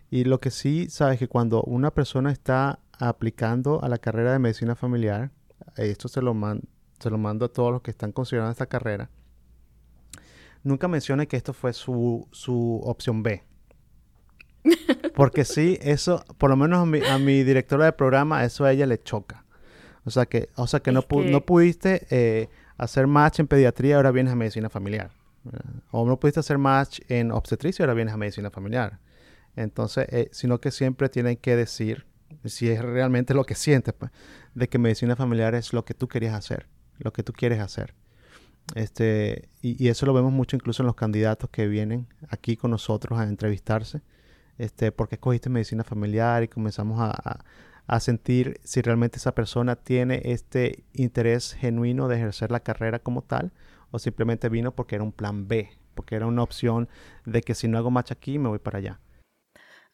Y lo que sí sabes que cuando una persona está aplicando a la carrera de medicina familiar, esto se lo, se lo mando a todos los que están considerando esta carrera, nunca mencione que esto fue su, su opción B. *laughs* Porque sí, eso, por lo menos a mi, directora de programa, eso a ella le choca. O sea que, o sea que, no, no pudiste eh, hacer match en pediatría, ahora vienes a medicina familiar. O no pudiste hacer match en obstetricia, ahora vienes a medicina familiar. Entonces, eh, sino que siempre tienen que decir, si es realmente lo que sientes, pues, de que medicina familiar es lo que tú querías hacer, lo que tú quieres hacer. Este, y, eso lo vemos mucho incluso en los candidatos que vienen aquí con nosotros a entrevistarse. Este, porque escogiste medicina familiar y comenzamos a, a sentir si realmente esa persona tiene este interés genuino de ejercer la carrera como tal o simplemente vino porque era un plan B, porque era una opción de que si no hago match aquí me voy para allá.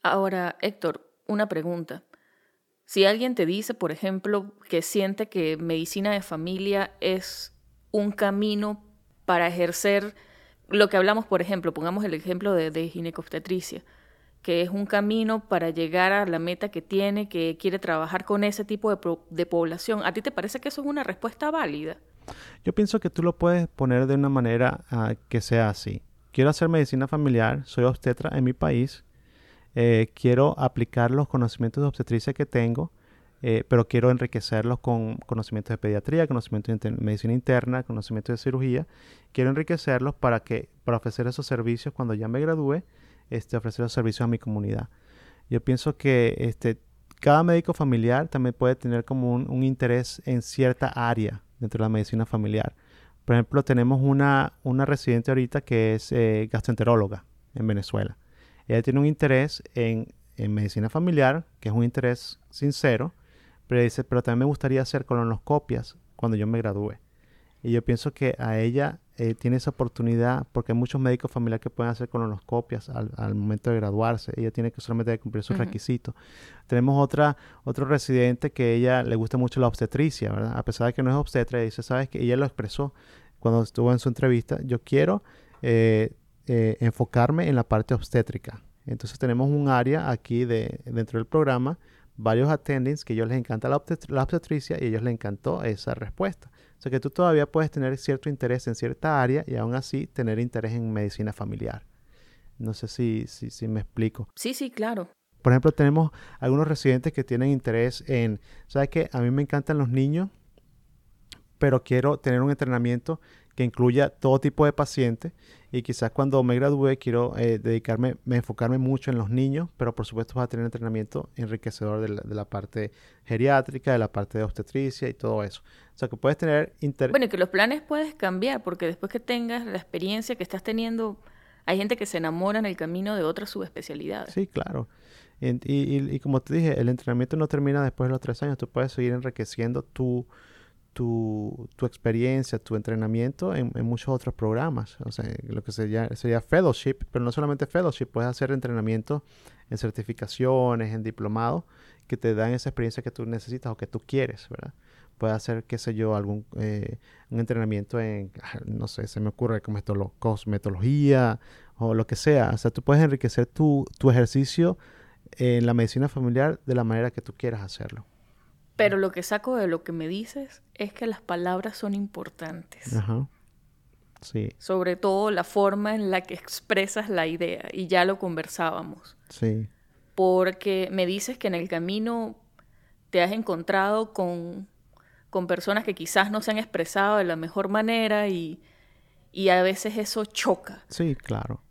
Ahora, Héctor, una pregunta. Si alguien te dice, por ejemplo, que siente que medicina de familia es un camino para ejercer lo que hablamos, por ejemplo, pongamos el ejemplo de, de ginecobstetricia, que es un camino para llegar a la meta que tiene, que quiere trabajar con ese tipo de, población. ¿A ti te parece que eso es una respuesta válida? Yo pienso que tú lo puedes poner de una manera ah, que sea así. Quiero hacer medicina familiar, soy obstetra en mi país, eh, quiero aplicar los conocimientos de obstetricia que tengo, eh, pero quiero enriquecerlos con conocimientos de pediatría, conocimientos de medicina interna, conocimientos de cirugía. Quiero enriquecerlos para que para ofrecer esos servicios cuando ya me gradúe este, ofrecer los servicios a mi comunidad. Yo pienso que este, cada médico familiar también puede tener como un, interés en cierta área dentro de la medicina familiar. Por ejemplo, tenemos una, una residente ahorita que es eh, gastroenteróloga en Venezuela. Ella tiene un interés en, en, medicina familiar, que es un interés sincero, pero dice, pero también me gustaría hacer colonoscopias cuando yo me gradúe. Y yo pienso que a ella eh, tiene esa oportunidad, porque hay muchos médicos familiares que pueden hacer colonoscopias al, al momento de graduarse. Ella tiene que solamente cumplir sus requisitos. Tenemos otra, otro residente que ella le gusta mucho la obstetricia, ¿verdad? A pesar de que no es obstetra, dice, ¿sabes? Que ella lo expresó cuando estuvo en su entrevista. Yo quiero eh, eh, enfocarme en la parte obstétrica. Entonces tenemos un área aquí de, dentro del programa, varios attendings que a ellos les encanta la, la obstetricia y a ellos les encantó esa respuesta. O sea que tú todavía puedes tener cierto interés en cierta área y aún así tener interés en medicina familiar. No sé si, si, si me explico. Sí, sí, claro. Por ejemplo, tenemos algunos residentes que tienen interés en, ¿sabes qué? A mí me encantan los niños, pero quiero tener un entrenamiento que incluya todo tipo de pacientes y quizás cuando me gradúe quiero eh, dedicarme, enfocarme mucho en los niños, pero por supuesto vas a tener entrenamiento enriquecedor de la, parte geriátrica, de la parte de obstetricia y todo eso. O sea que puedes tener... Bueno, que los planes puedes cambiar porque después que tengas la experiencia que estás teniendo, hay gente que se enamora en el camino de otras subespecialidades. Sí, claro. Y, y, y como te dije, el entrenamiento no termina después de los tres años, tú puedes seguir enriqueciendo tu tu, tu experiencia, tu entrenamiento en, muchos otros programas. O sea, lo que sería, sería fellowship, pero no solamente fellowship, puedes hacer entrenamiento en certificaciones, en diplomados, que te dan esa experiencia que tú necesitas o que tú quieres, ¿verdad? Puedes hacer, qué sé yo, algún eh, un entrenamiento en, ah, no sé, se me ocurre cosmetología o lo que sea. O sea, tú puedes enriquecer tu, tu ejercicio en la medicina familiar de la manera que tú quieras hacerlo. Pero lo que saco de lo que me dices es que las palabras son importantes. Ajá. Sí. Sobre todo la forma en la que expresas la idea. Y ya lo conversábamos. Sí. Porque me dices que en el camino te has encontrado con, con personas que quizás no se han expresado de la mejor manera y, y a veces eso choca. Sí, claro.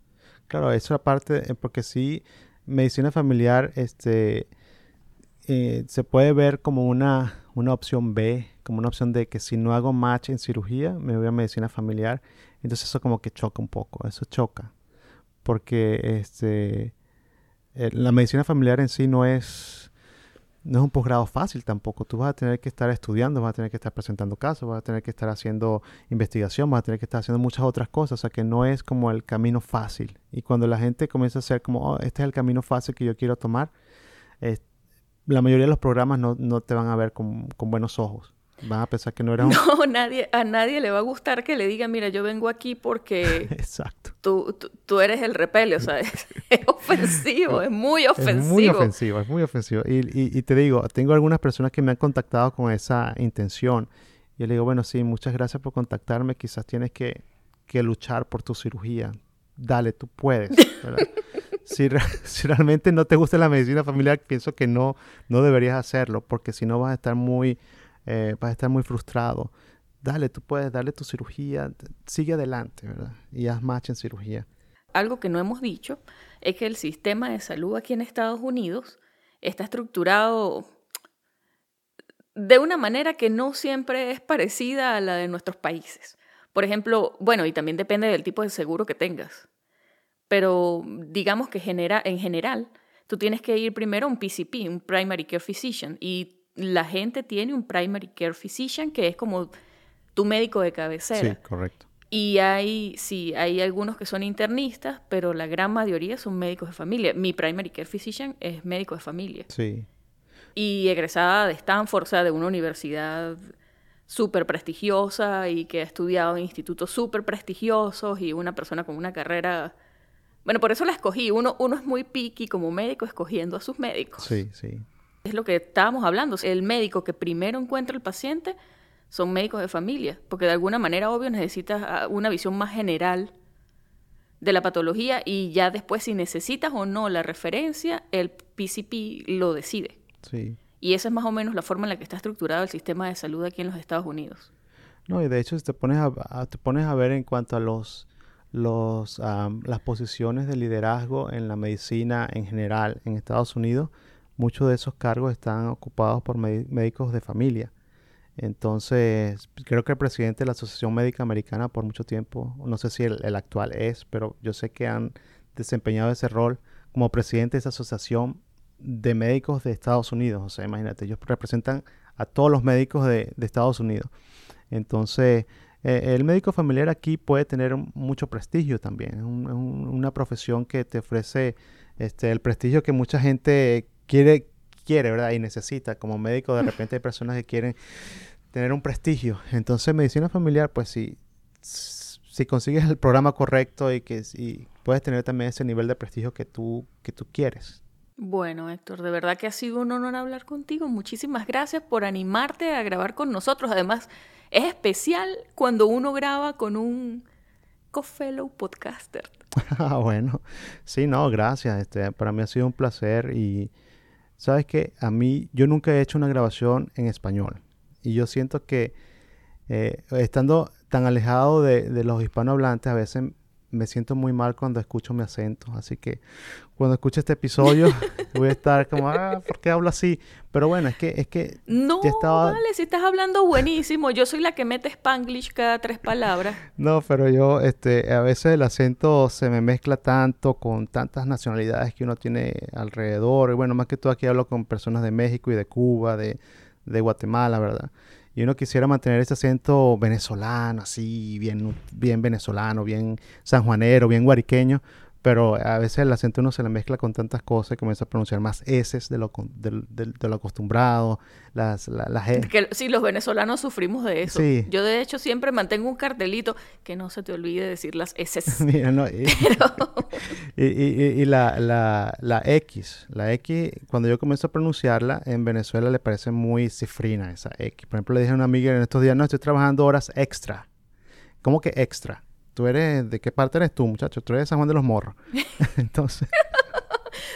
Claro, eso aparte, porque sí, medicina familiar, este eh, se puede ver como una, una opción B, como una opción de que si no hago match en cirugía, me voy a medicina familiar. Entonces eso como que choca un poco, eso choca. Porque este, eh, la medicina familiar en sí no es, no es un posgrado fácil tampoco. Tú vas a tener que estar estudiando, vas a tener que estar presentando casos, vas a tener que estar haciendo investigación, vas a tener que estar haciendo muchas otras cosas. O sea que no es como el camino fácil. Y cuando la gente comienza a hacer como, oh, este es el camino fácil que yo quiero tomar, la mayoría de los programas no, no te van a ver con, con, buenos ojos. Van a pensar que no era *laughs* un... No, nadie, a nadie le va a gustar que le diga, mira, yo vengo aquí porque... *laughs* Exacto. Tú, tú, eres el repele, o sea, *laughs* es, ofensivo, es muy ofensivo. Es muy ofensivo, es muy ofensivo. Y, y, y, te digo, tengo algunas personas que me han contactado con esa intención. Y yo le digo, bueno, sí, muchas gracias por contactarme. Quizás tienes que, que luchar por tu cirugía. Dale, tú puedes. *laughs* si, realmente no te gusta la medicina familiar, pienso que no, no deberías hacerlo, porque si no vas a estar muy, eh, vas a estar muy frustrado. Dale, tú puedes darle tu cirugía, sigue adelante, ¿verdad? Y haz match en cirugía. Algo que no hemos dicho es que el sistema de salud aquí en Estados Unidos está estructurado de una manera que no siempre es parecida a la de nuestros países. Por ejemplo, bueno, y también depende del tipo de seguro que tengas. Pero digamos que genera, en general, tú tienes que ir primero a un PCP, un Primary Care Physician, y la gente tiene un Primary Care Physician que es como tu médico de cabecera. Sí, correcto. Y hay, sí, hay algunos que son internistas, pero la gran mayoría son médicos de familia. Mi primary care physician es médico de familia. Sí. Y egresada de Stanford, o sea, de una universidad súper prestigiosa y que ha estudiado en institutos súper prestigiosos y una persona con una carrera... Bueno, por eso la escogí. Uno, uno es muy picky como médico escogiendo a sus médicos. Sí, sí. Es lo que estábamos hablando. El médico que primero encuentra al paciente son médicos de familia, porque de alguna manera, obvio, necesitas ah, una visión más general de la patología y ya después si necesitas o no la referencia, el PCP lo decide. Sí. Y esa es más o menos la forma en la que está estructurado el sistema de salud aquí en los Estados Unidos. No, y de hecho si te pones a, te pones a ver en cuanto a los, los las posiciones de liderazgo en la medicina en general en Estados Unidos, muchos de esos cargos están ocupados por médicos de familia. Entonces, creo que el presidente de la Asociación Médica Americana por mucho tiempo, no sé si el, actual es, pero yo sé que han desempeñado ese rol como presidente de esa asociación de médicos de Estados Unidos. O sea, imagínate, ellos representan a todos los médicos de, Estados Unidos. Entonces, eh, el médico familiar aquí puede tener mucho prestigio también. Es una profesión que te ofrece este, el prestigio que mucha gente quiere, quiere, ¿verdad? Y necesita. Como médico, de repente hay personas que quieren tener un prestigio. Entonces, medicina familiar, pues si, si consigues el programa correcto y que puedes tener también ese nivel de prestigio que tú, que tú quieres. Bueno, Héctor, de verdad que ha sido un honor hablar contigo. Muchísimas gracias por animarte a grabar con nosotros. Además, es especial cuando uno graba con un co-fellow podcaster. *laughs* Ah, bueno, sí, no, gracias. Este, para mí ha sido un placer y sabes que a mí yo nunca he hecho una grabación en español. Y yo siento que eh, estando tan alejado de, los hispanohablantes, a veces me siento muy mal cuando escucho mi acento. Así que cuando escuche este episodio *laughs* voy a estar como, ah, ¿por qué hablo así? Pero bueno, es que... Es que no, vale, si estás hablando buenísimo. Yo soy la que mete spanglish cada tres palabras. no, pero yo, este, a veces el acento se me mezcla tanto con tantas nacionalidades que uno tiene alrededor. Y bueno, más que todo aquí hablo con personas de México y de Cuba, de de Guatemala, ¿verdad? Y uno quisiera mantener ese acento venezolano, así, bien, bien venezolano, bien sanjuanero, bien guariqueño, pero a veces el acento uno se le mezcla con tantas cosas y comienza a pronunciar más S de lo, de, lo acostumbrado, las, la, Que, sí, los venezolanos sufrimos de eso. Yo de hecho siempre mantengo un cartelito que no se te olvide decir las S. *laughs* *laughs* y, y, la, la, la, X, la X, cuando yo comienzo a pronunciarla, en Venezuela le parece muy cifrina esa X. Por ejemplo, le dije a una amiga en estos días, no, estoy trabajando horas extra. ¿Cómo que extra? Tú eres, ¿de qué parte eres tú, muchacho? Tú eres de San Juan de los Morros. *laughs* *laughs* Entonces...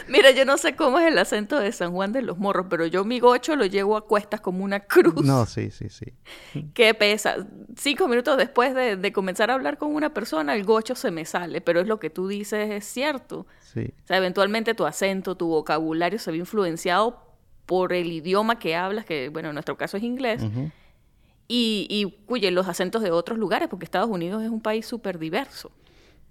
Mira, yo no sé cómo es el acento de San Juan de los Morros, pero yo mi gocho lo llevo a cuestas como una cruz. No, sí, sí, sí. *laughs* ¿Qué pesa? Cinco minutos después de, comenzar a hablar con una persona, el gocho se me sale, pero es lo que tú dices, es cierto. Sí. O sea, eventualmente tu acento, tu vocabulario se ve influenciado por el idioma que hablas, que, bueno, en nuestro caso es inglés y, y los acentos de otros lugares, porque Estados Unidos es un país súper diverso.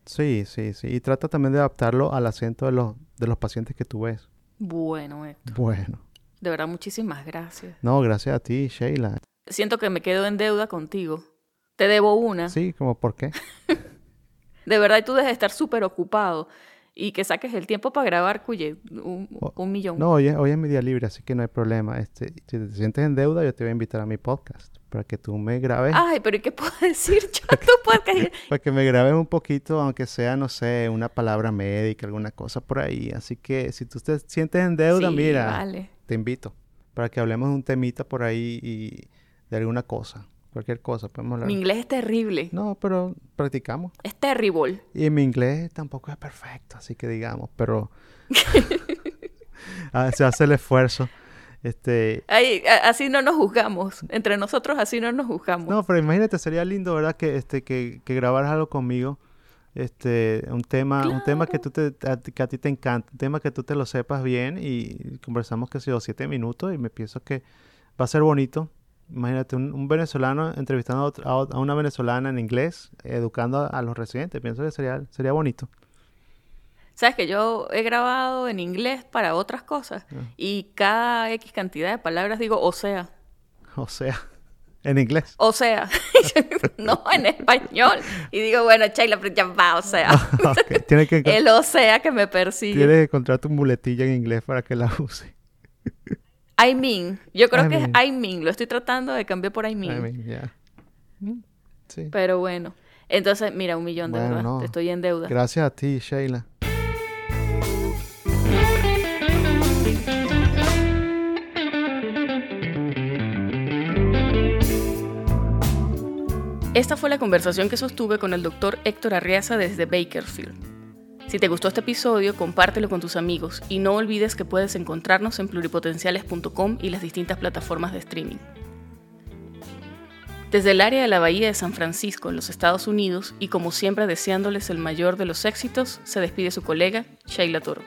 Sí, sí, sí. Y trata también de adaptarlo al acento de los, de los pacientes que tú ves. Bueno, Héctor. Bueno. De verdad, muchísimas gracias. No, gracias a ti, Sheila. Siento que me quedo en deuda contigo. Te debo una. Sí, ¿como por qué? *laughs* de verdad, y tú debes estar súper ocupado y que saques el tiempo para grabar, cuye, un, un, millón. No, hoy es, hoy es mi día libre, así que no hay problema. Este, si te sientes en deuda, yo te voy a invitar a mi podcast para que tú me grabes. Ay, pero ¿y qué puedo *laughs* decir yo a tu podcast? *laughs* para que me grabes un poquito, aunque sea, no sé, una palabra médica, alguna cosa por ahí. Así que si tú te sientes en deuda, mira, te invito para que hablemos de un temita por ahí y de alguna cosa. Cualquier cosa, podemos hablar. Mi inglés es terrible. No, pero practicamos. Es terrible. Y mi inglés tampoco es perfecto, así que digamos, pero *laughs* ah, se hace el esfuerzo. Este... así no nos juzgamos. Entre nosotros así no nos juzgamos. No, pero imagínate, sería lindo, ¿verdad? Que, este, que, que grabaras algo conmigo. Este, un tema, un tema que, tú te, a, que a ti te encanta, un tema que tú te lo sepas bien y conversamos que sea siete minutos y me pienso que va a ser bonito Imagínate un, venezolano entrevistando a, una venezolana en inglés, educando a, los residentes. Pienso que sería, sería bonito. Sabes que yo he grabado en inglés para otras cosas ah. y cada X cantidad de palabras digo o sea. O sea. *laughs* En inglés. O sea, *laughs* no en español. Y digo, bueno, Chayla, ya va, o sea. *laughs* Tiene que el o sea que me persigue. Tienes que encontrar tu muletilla en inglés para que la use. I mean. Yo creo que es I mean. Lo estoy tratando de cambiar por I mean. I mean, yeah. Mm, sí. Pero bueno. Entonces, mira, un millón de verdad. Te estoy en deuda. Gracias a ti, Sheila. Esta fue la conversación que sostuve con el doctor Héctor Arriaza desde Bakersfield. Si te gustó este episodio, compártelo con tus amigos y no olvides que puedes encontrarnos en pluripotenciales.com y las distintas plataformas de streaming. Desde el área de la Bahía de San Francisco, en los Estados Unidos, y como siempre deseándoles el mayor de los éxitos, se despide su colega, Sheila Toro.